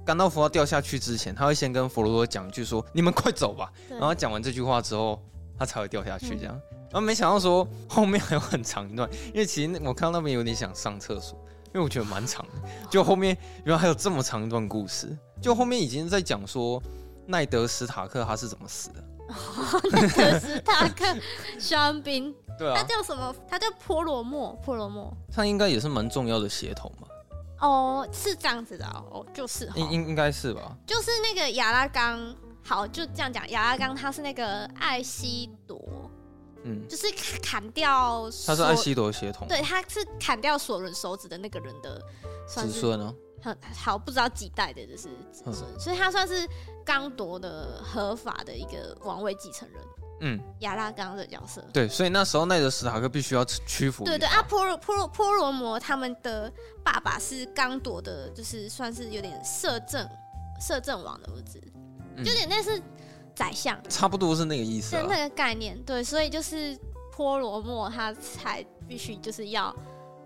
甘道夫要掉下去之前，他会先跟佛罗多讲一句说：“你们快走吧。”然后讲完这句话之后，他才会掉下去。这样，嗯、然后没想到说后面还有很长一段，因为其实我看到那边有点想上厕所。因为我觉得蛮长的，就后面原来还有这么长一段故事，就后面已经在讲说奈德史塔克他是怎么死的。奈德史塔克 伤兵，对啊，他叫什么？他叫波罗莫，波罗莫。他应该也是蛮重要的血统吧？哦，是这样子的哦，就是应应应该是吧？就是那个亚拉冈，好，就这样讲，亚拉冈他是那个艾希朵。嗯，就是砍掉，他是艾希朵血统，对，他是砍掉索伦手指的那个人的子孙呢。很好，不知道几代的就是子孙，嗯、所以他算是刚铎的合法的一个王位继承人。嗯，亚拉冈的角色，对，所以那时候奈德史塔克必须要屈服。对对啊，波罗波罗波罗摩他们的爸爸是刚铎的，就是算是有点摄政摄政王的儿子，就有点类似。宰相差不多是那个意思，是那个概念，对，所以就是波罗摩他才必须就是要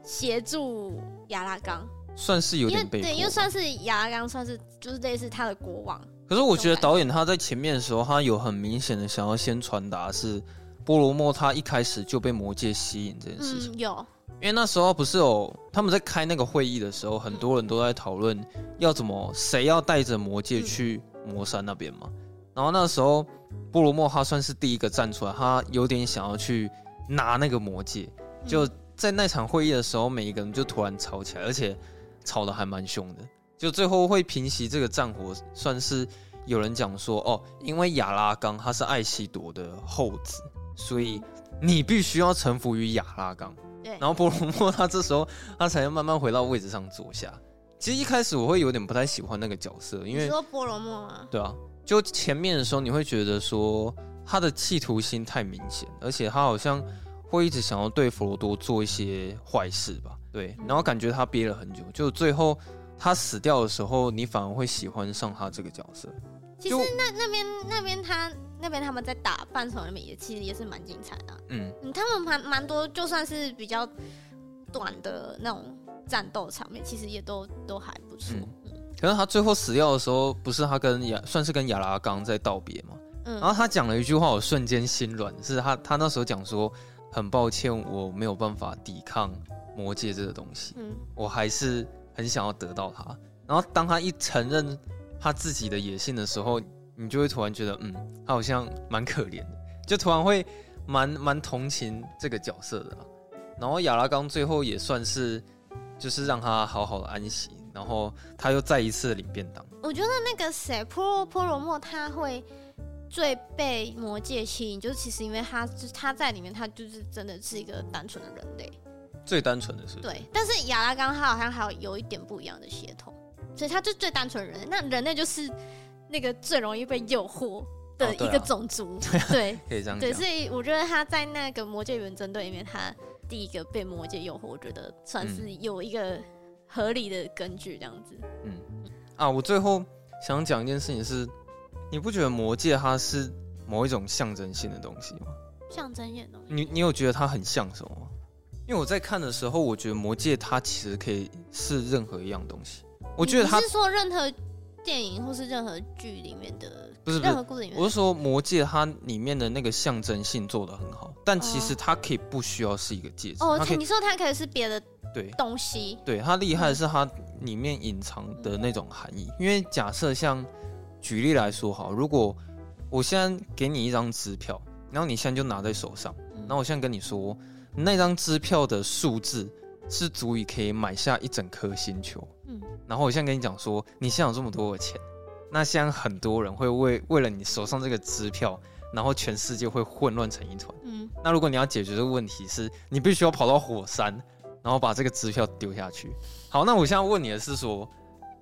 协助亚拉冈，算是有点被迫，对，因为算是亚刚，算是就是类似他的国王。可是我觉得导演他在前面的时候，他有很明显的想要先传达是波罗莫他一开始就被魔界吸引这件事情，嗯，有，因为那时候不是有他们在开那个会议的时候，很多人都在讨论要怎么谁要带着魔界去魔山那边嘛。然后那时候，波罗莫他算是第一个站出来，他有点想要去拿那个魔戒。就在那场会议的时候，每一个人就突然吵起来，而且吵得还蛮凶的，就最后会平息这个战火，算是有人讲说哦，因为亚拉冈他是艾希朵的后子，所以你必须要臣服于亚拉冈。对，然后波罗莫他这时候他才能慢慢回到位置上坐下。其实一开始我会有点不太喜欢那个角色，因为你说波罗莫吗？对啊，就前面的时候你会觉得说他的企图心太明显，而且他好像会一直想要对佛罗多做一些坏事吧？对，然后感觉他憋了很久，就最后他死掉的时候，你反而会喜欢上他这个角色。其实那那边那边他那边他们在打半场里面也其实也是蛮精彩的，嗯，他们蛮蛮多，就算是比较短的那种。战斗场面其实也都都还不错，嗯，可是他最后死掉的时候，不是他跟亚算是跟亚拉冈在道别嘛？嗯，然后他讲了一句话，我瞬间心软，是他他那时候讲说，很抱歉我没有办法抵抗魔戒这个东西，嗯，我还是很想要得到它。然后当他一承认他自己的野性的时候，你就会突然觉得，嗯，他好像蛮可怜的，就突然会蛮蛮同情这个角色的。然后亚拉冈最后也算是。就是让他好好的安息，然后他又再一次领便当。我觉得那个谁，波波罗莫他会最被魔界吸引，就是其实因为他就是他在里面，他就是真的是一个单纯的人类，最单纯的是。对，但是亚拉冈他好像还有有一点不一样的血统，所以他就最单纯的人类。那人类就是那个最容易被诱惑的一个种族，哦、对，可以这样讲。对，所以我觉得他在那个魔戒远征队里面，他。第一个被魔界诱惑，我觉得算是有一个合理的根据，这样子。嗯啊，我最后想讲一件事情是，你不觉得魔戒它是某一种象征性的东西吗？象征性的东西。你你有觉得它很像什么吗？因为我在看的时候，我觉得魔戒它其实可以是任何一样东西。我觉得它是说任何电影或是任何剧里面的。不是，不是，我是说魔戒它里面的那个象征性做的很好，但其实它可以不需要是一个戒指。哦，它你说它可以是别的对东西。对，它厉害的是它里面隐藏的那种含义。因为假设像举例来说好，如果我现在给你一张支票，然后你现在就拿在手上，然后我现在跟你说，那张支票的数字是足以可以买下一整颗星球。嗯，然后我现在跟你讲说，你现在有这么多的钱。那现在很多人会为为了你手上这个支票，然后全世界会混乱成一团。嗯，那如果你要解决这个问题是，你必须要跑到火山，然后把这个支票丢下去。好，那我现在问你的是说，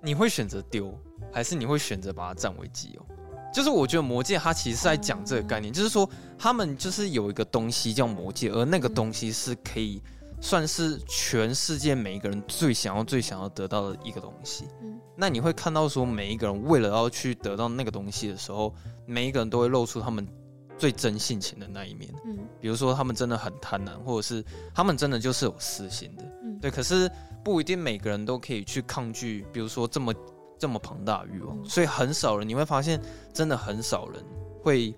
你会选择丢，还是你会选择把它占为己有？就是我觉得魔戒它其实是在讲这个概念，就是说他们就是有一个东西叫魔戒，而那个东西是可以。算是全世界每一个人最想要、最想要得到的一个东西。嗯，那你会看到说，每一个人为了要去得到那个东西的时候，每一个人都会露出他们最真性情的那一面。嗯，比如说他们真的很贪婪，或者是他们真的就是有私心的。嗯，对。可是不一定每个人都可以去抗拒，比如说这么这么庞大的欲望。所以很少人，你会发现，真的很少人会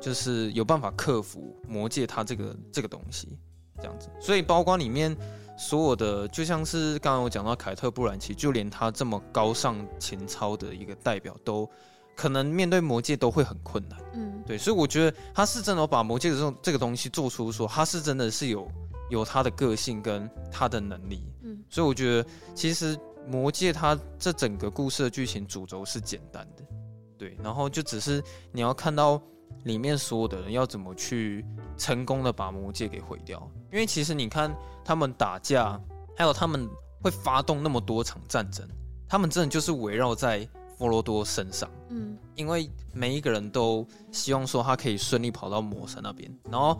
就是有办法克服魔界它这个这个东西。这样子，所以包括里面所有的，就像是刚刚我讲到凯特·布兰奇，就连他这么高尚情操的一个代表，都可能面对魔界都会很困难。嗯，对，所以我觉得他是真的把魔界的这种这个东西做出说，他是真的是有有他的个性跟他的能力。嗯，所以我觉得其实魔戒它这整个故事的剧情主轴是简单的，对，然后就只是你要看到。里面所有的人要怎么去成功的把魔戒给毁掉？因为其实你看他们打架，还有他们会发动那么多场战争，他们真的就是围绕在佛罗多身上。嗯，因为每一个人都希望说他可以顺利跑到魔神那边，然后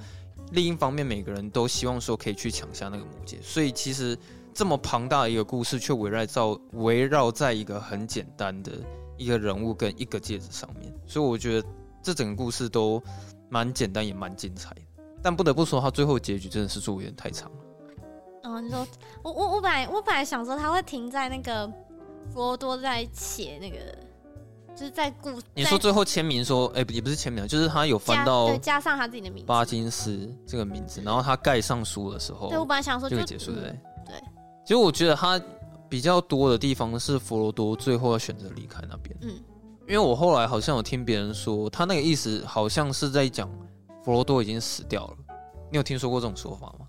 另一方面每个人都希望说可以去抢下那个魔戒。所以其实这么庞大的一个故事，却围绕在围绕在一个很简单的一个人物跟一个戒指上面。所以我觉得。这整个故事都蛮简单，也蛮精彩的，但不得不说，他最后结局真的是做有点太长了。哦，你说我我我本来我本来想说他会停在那个佛多在写那个，就是在故。你说最后签名说，哎，也不是签名，就是他有翻到加，加上他自己的名字巴金斯这个名字，然后他盖上书的时候，对我本来想说就结束对、嗯、对。其实我觉得他比较多的地方是佛罗多最后要选择离开那边。嗯。因为我后来好像有听别人说，他那个意思好像是在讲佛罗多已经死掉了。你有听说过这种说法吗？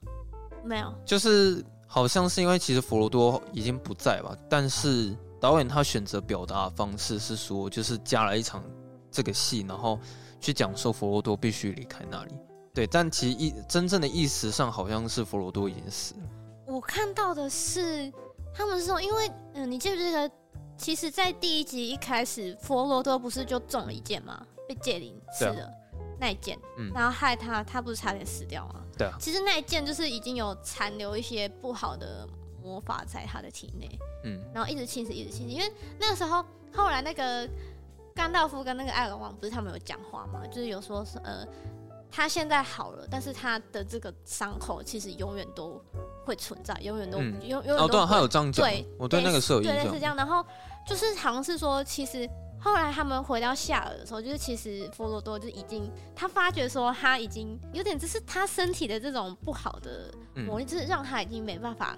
没有。就是好像是因为其实佛罗多已经不在吧，但是导演他选择表达的方式是说，就是加了一场这个戏，然后去讲说佛罗多必须离开那里。对，但其实意真正的意识上好像是佛罗多已经死了。我看到的是他们说，因为嗯、呃，你记不记得，其实，在第一集一开始，佛罗多不是就中了一箭吗？被戒灵刺了那一箭，嗯，然后害他，他不是差点死掉吗？对啊，其实那一箭就是已经有残留一些不好的魔法在他的体内，嗯，然后一直侵蚀，一直侵蚀。因为那个时候，后来那个甘道夫跟那个艾尔王不是他们有讲话吗？就是有说是呃，他现在好了，但是他的这个伤口其实永远都会存在，永远都永永远都哦，对，他有这样讲，对，我对那个是有印象，对，是这样。然后就是好像是说，其实。后来他们回到夏尔的时候，就是其实佛罗多就已经他发觉说他已经有点，就是他身体的这种不好的魔力，嗯、就是让他已经没办法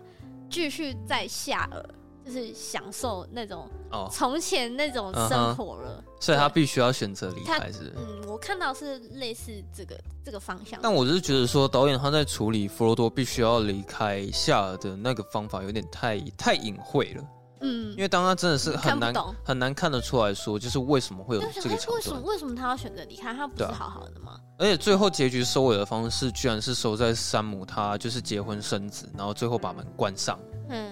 继续在夏尔，就是享受那种从前那种生活了，所以他必须要选择离开。是，嗯，我看到是类似这个这个方向。但我就是觉得说，导演他在处理佛罗多必须要离开夏尔的那个方法有点太太隐晦了。嗯，因为当他真的是很难很难看得出来说，就是为什么会有这个桥段？为什么为什么他要选择离开？他不是好好的吗？而且最后结局收尾的方式，居然是收在山姆他就是结婚生子，然后最后把门关上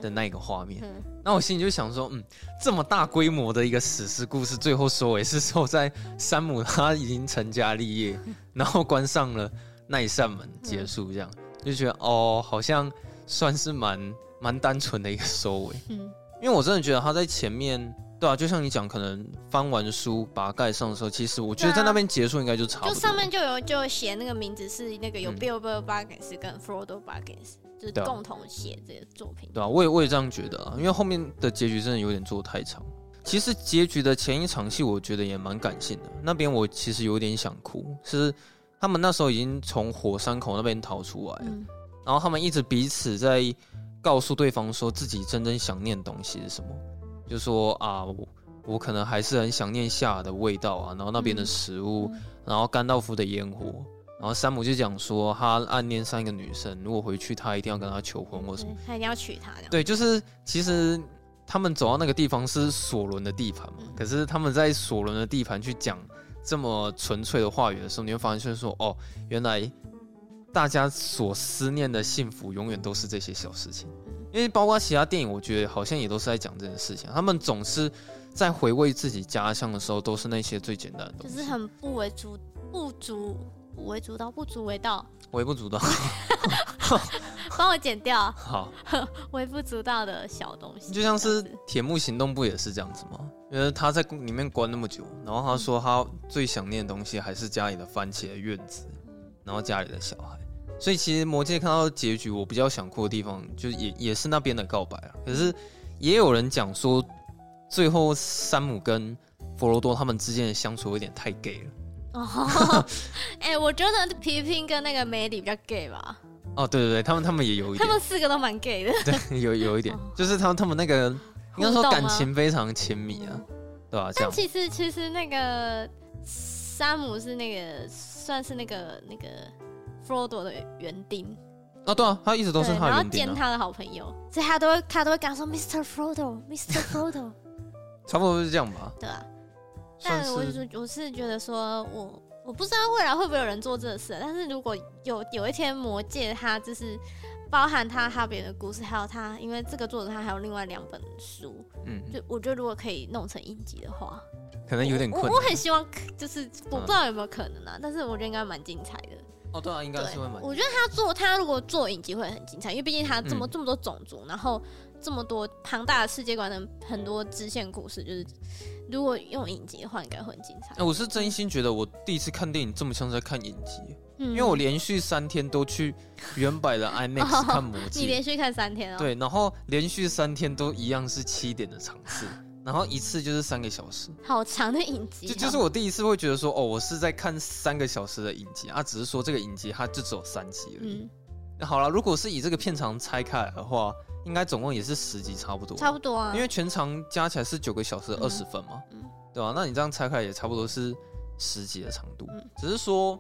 的那一个画面。那我心里就想说，嗯，这么大规模的一个史诗故事，最后收尾是收在山姆他已经成家立业，然后关上了那一扇门结束，这样就觉得哦，好像算是蛮蛮单纯的一个收尾。嗯。因为我真的觉得他在前面，对啊，就像你讲，可能翻完书把它盖上的时候，其实我觉得在那边结束应该就差不多。就上面就有就写那个名字是那个有 Bilbo Baggins 跟 Frodo Baggins，就是共同写这个作品。对啊，我也我也这样觉得啊，因为后面的结局真的有点做太长。其实结局的前一场戏，我觉得也蛮感性的。那边我其实有点想哭，是他们那时候已经从火山口那边逃出来，嗯、然后他们一直彼此在。告诉对方说自己真正想念的东西是什么，就说啊，我我可能还是很想念夏的味道啊，然后那边的食物，嗯、然后甘道夫的烟火，然后山姆就讲说他暗恋上一个女生，如果回去他一定要跟她求婚或什么，他一定要娶她。对，就是其实他们走到那个地方是索伦的地盘嘛，嗯、可是他们在索伦的地盘去讲这么纯粹的话语的时候，你会发现说哦，原来。大家所思念的幸福，永远都是这些小事情，因为包括其他电影，我觉得好像也都是在讲这件事情。他们总是在回味自己家乡的时候，都是那些最简单的东西，就是很不为主、不足、不为主道、不足为道、微不足道。帮我剪掉。好，微不足道的小东西，就像是铁木行动不也是这样子吗？因为他在里面关那么久，然后他说他最想念的东西还是家里的番茄院子。然后家里的小孩，所以其实魔戒看到结局，我比较想哭的地方，就也也是那边的告白啊。可是也有人讲说，最后山姆跟佛罗多他们之间的相处有点太 gay 了。哦，哎，我觉得皮皮跟那个梅里比较 gay 吧。哦，对对对，他们他们也有一点，他们四个都蛮 gay 的。对，有有一点，就是他们他们那个应该说感情非常亲密啊，对吧？但其实其实那个山姆是那个。算是那个那个弗罗多的园丁啊，对啊，他一直都是他然后见他的好朋友，所以他都会他都会跟他说 Mr. Frodo，Mr. Frodo，差不多是这样吧？对啊，但我是我是觉得说，我我不知道未来会不会有人做这个事，但是如果有有一天魔界他就是包含他哈比人的故事，还有他，因为这个作者他还有另外两本书，嗯，就我觉得如果可以弄成影集的话。可能有点困难。我我很希望，就是我不知道有没有可能啊，嗯、但是我觉得应该蛮精彩的。哦，对啊，应该是会蛮。我觉得他做他如果做影集会很精彩，因为毕竟他这么、嗯、这么多种族，然后这么多庞大的世界观的很多支线故事，就是如果用影集的话，应该会很精彩。哎、欸，我是真心觉得我第一次看电影这么像是在看影集，嗯、因为我连续三天都去原版的 IMAX 看魔戒。你连续看三天哦？对，然后连续三天都一样是七点的场次。然后一次就是三个小时，好长的影集。就就是我第一次会觉得说，哦，我是在看三个小时的影集啊，只是说这个影集它就只有三集而已。嗯，那好了，如果是以这个片长拆开来的话，应该总共也是十集差不多。差不多啊，因为全长加起来是九个小时二十分嘛，嗯，对吧？那你这样拆开来也差不多是十集的长度。嗯，只是说，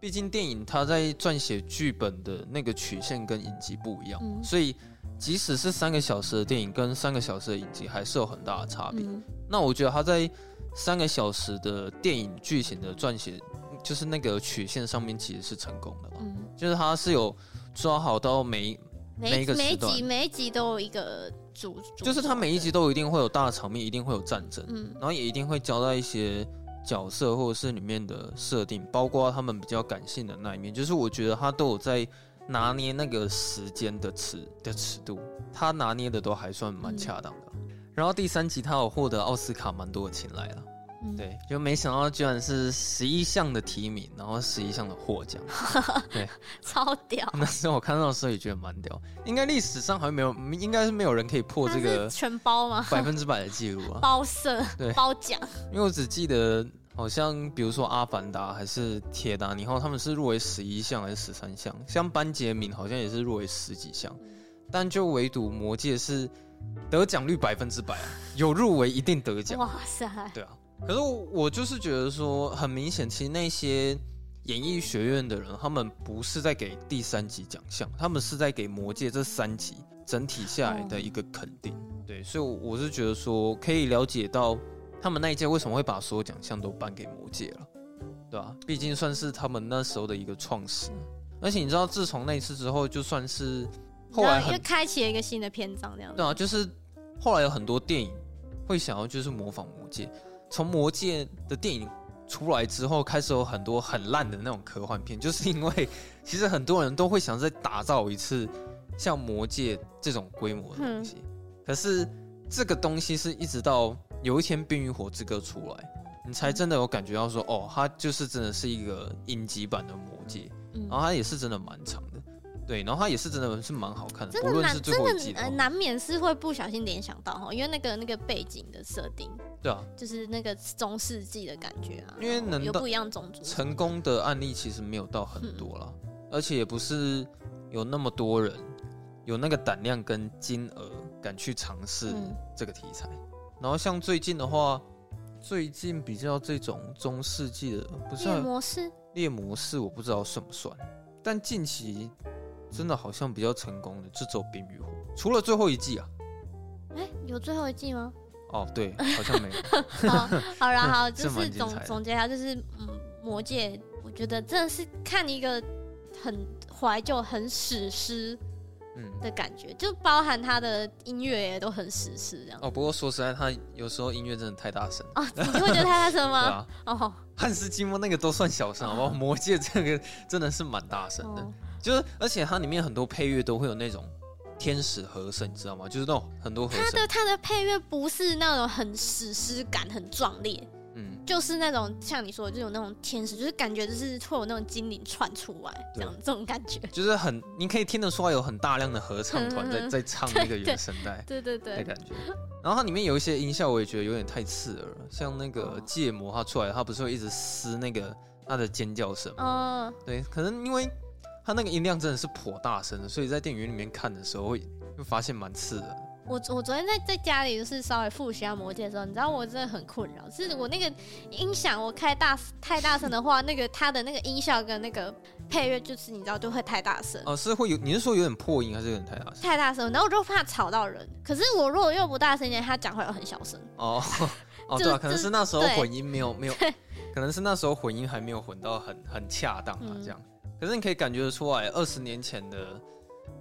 毕竟电影它在撰写剧本的那个曲线跟影集不一样，所以即使是三个小时的电影跟三个小时的影集，还是有很大的差别。嗯、那我觉得他在三个小时的电影剧情的撰写，就是那个曲线上面其实是成功的嘛，嗯、就是他是有抓好到每每每一个每一集每一集都有一个主，就是他每一集都一定会有大场面，一定会有战争，嗯，然后也一定会交代一些角色或者是里面的设定，包括他们比较感性的那一面，就是我觉得他都有在。拿捏那个时间的尺的尺度，他拿捏的都还算蛮恰当的。嗯、然后第三集他有获得奥斯卡蛮多的青睐了，嗯、对，就没想到居然是十一项的提名，然后十一项的获奖，对，超屌。那时候我看到的时候也觉得蛮屌，应该历史上好像没有，应该是没有人可以破这个全包吗？百分之百的记录啊，包色，对，包奖。因为我只记得。好像比如说《阿凡达》还是《铁达尼号》，他们是入围十一项还是十三项？像班杰明好像也是入围十几项，但就唯独《魔戒》是得奖率百分之百啊，有入围一定得奖。哇塞！对啊，可是我，我就是觉得说，很明显，其实那些演艺学院的人，他们不是在给第三集奖项，他们是在给《魔戒》这三集整体下来的一个肯定。对，所以我是觉得说，可以了解到。他们那一届为什么会把所有奖项都颁给魔界了？对吧？毕竟算是他们那时候的一个创始。而且你知道，自从那一次之后，就算是后来又开启了一个新的篇章，这样子。对啊，就是后来有很多电影会想要就是模仿魔界。从魔界的电影出来之后，开始有很多很烂的那种科幻片，就是因为其实很多人都会想再打造一次像魔界这种规模的东西。嗯、可是这个东西是一直到。有一天《冰与火之歌》出来，你才真的有感觉到说，哦，它就是真的是一个影集版的《魔戒》，嗯，然后它也是真的蛮长的，对，然后它也是真的是蛮好看的，不论是最后一季的，难免是会不小心联想到哈，因为那个那个背景的设定，对啊，就是那个中世纪的感觉啊，因为能有不一样种族，成功的案例其实没有到很多了，嗯，而且也不是有那么多人有那个胆量跟金额敢去尝试这个题材。然后像最近的话，最近比较这种中世纪的，不是猎魔士，猎魔士我不知道算不算，但近期真的好像比较成功的就走冰与火，除了最后一季啊。哎，有最后一季吗？哦，对，好像没有。好，好，然后就是总 总结一下，就是嗯，魔戒，我觉得真的是看一个很怀旧、很史诗。嗯的感觉，就包含他的音乐也都很史诗这样。哦，不过说实在，他有时候音乐真的太大声哦，你会觉得太大声吗？啊。哦，汉斯季默那个都算小声，好不好？魔戒这个真的是蛮大声的，就是而且它里面很多配乐都会有那种天使和声，你知道吗？就是那种很多和声。它的它的配乐不是那种很史诗感、很壮烈。嗯，就是那种像你说的，就有那种天使，就是感觉就是会有那种精灵窜出来这样这种感觉，就是很你可以听得出来有很大量的合唱团在、嗯、在唱那个原声带，对 对对，的感觉。然后它里面有一些音效，我也觉得有点太刺耳了，像那个芥末，它出来，它不是会一直撕那个它的尖叫声吗？哦，对，可能因为它那个音量真的是颇大声的，所以在电影院里面看的时候会会发现蛮刺耳的。我我昨天在在家里就是稍微复习下魔戒的时候，你知道我真的很困扰，是我那个音响我开大太大声的话，那个它的那个音效跟那个配乐就是你知道就会太大声。哦，是会有，你是说有点破音还是有点太大声？太大声，然后我就怕吵到人。可是我如果又不大声一点，他讲话又很小声。哦哦，对啊，可能是那时候混音没有没有，可能是那时候混音还没有混到很很恰当啊，这样。可是你可以感觉得出来，二十年前的。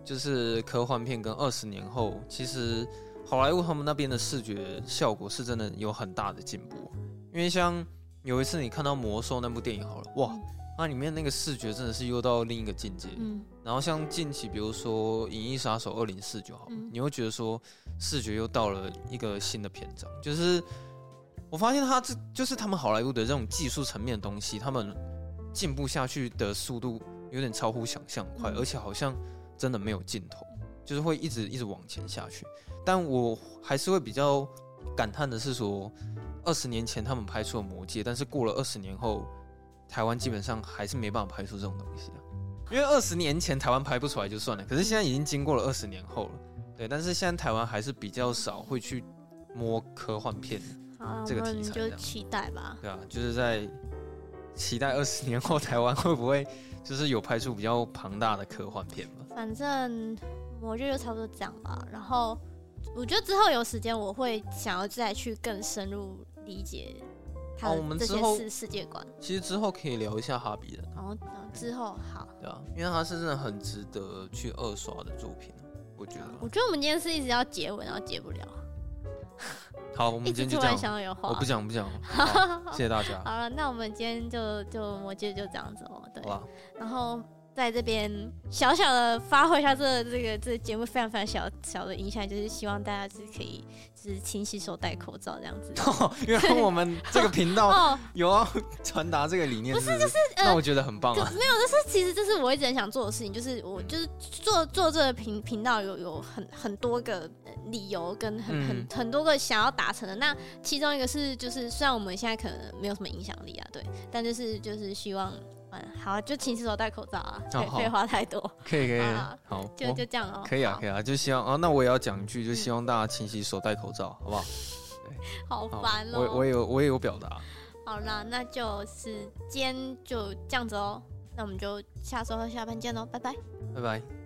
就是科幻片跟二十年后，其实好莱坞他们那边的视觉效果是真的有很大的进步。因为像有一次你看到《魔兽》那部电影，好了，哇，那里面那个视觉真的是又到另一个境界。嗯。然后像近期，比如说《银翼杀手二零四九》，好了，你会觉得说视觉又到了一个新的篇章。就是我发现它这就是他们好莱坞的这种技术层面的东西，他们进步下去的速度有点超乎想象快，而且好像。真的没有尽头，就是会一直一直往前下去。但我还是会比较感叹的是说，二十年前他们拍出了《魔戒》，但是过了二十年后，台湾基本上还是没办法拍出这种东西啊。因为二十年前台湾拍不出来就算了，可是现在已经经过了二十年后了，对。但是现在台湾还是比较少会去摸科幻片这个题材，就期待吧。对啊，就是在期待二十年后台湾会不会。就是有拍出比较庞大的科幻片吧。反正我觉得就差不多这样吧。然后我觉得之后有时间，我会想要再去更深入理解他的这些世世界观。其实之后可以聊一下哈比人。然后之后好。对啊，因为他是真的很值得去二刷的作品，我觉得。我觉得我们今天是一直要结尾，然后结不了。好，我们今天就这样。想要有话，我不讲不讲。谢谢大家。好了，那我们今天就就我觉得就这样子哦。对。然后。在这边小小的发挥一下这个、这个这个节目非常非常小小的影响，就是希望大家是可以就是勤洗手、戴口罩这样子。哦，原来我们这个频道有要传达这个理念是不是？不是，就是、呃、那我觉得很棒啊。没有，就是其实这是我一直很想做的事情，就是我就是做做这个频频道有有很很多个理由跟很很很多个想要达成的。那其中一个是就是虽然我们现在可能没有什么影响力啊，对，但就是就是希望。嗯，好，就勤洗手、戴口罩啊，废废话太多，可以可以，好，就就这样哦，可以啊可以啊，就希望啊，那我也要讲一句，就希望大家勤洗手、戴口罩，好不好？好烦哦，我我也有我也有表达。好啦，那就是今天就这样子哦，那我们就下周和下班见喽，拜拜，拜拜。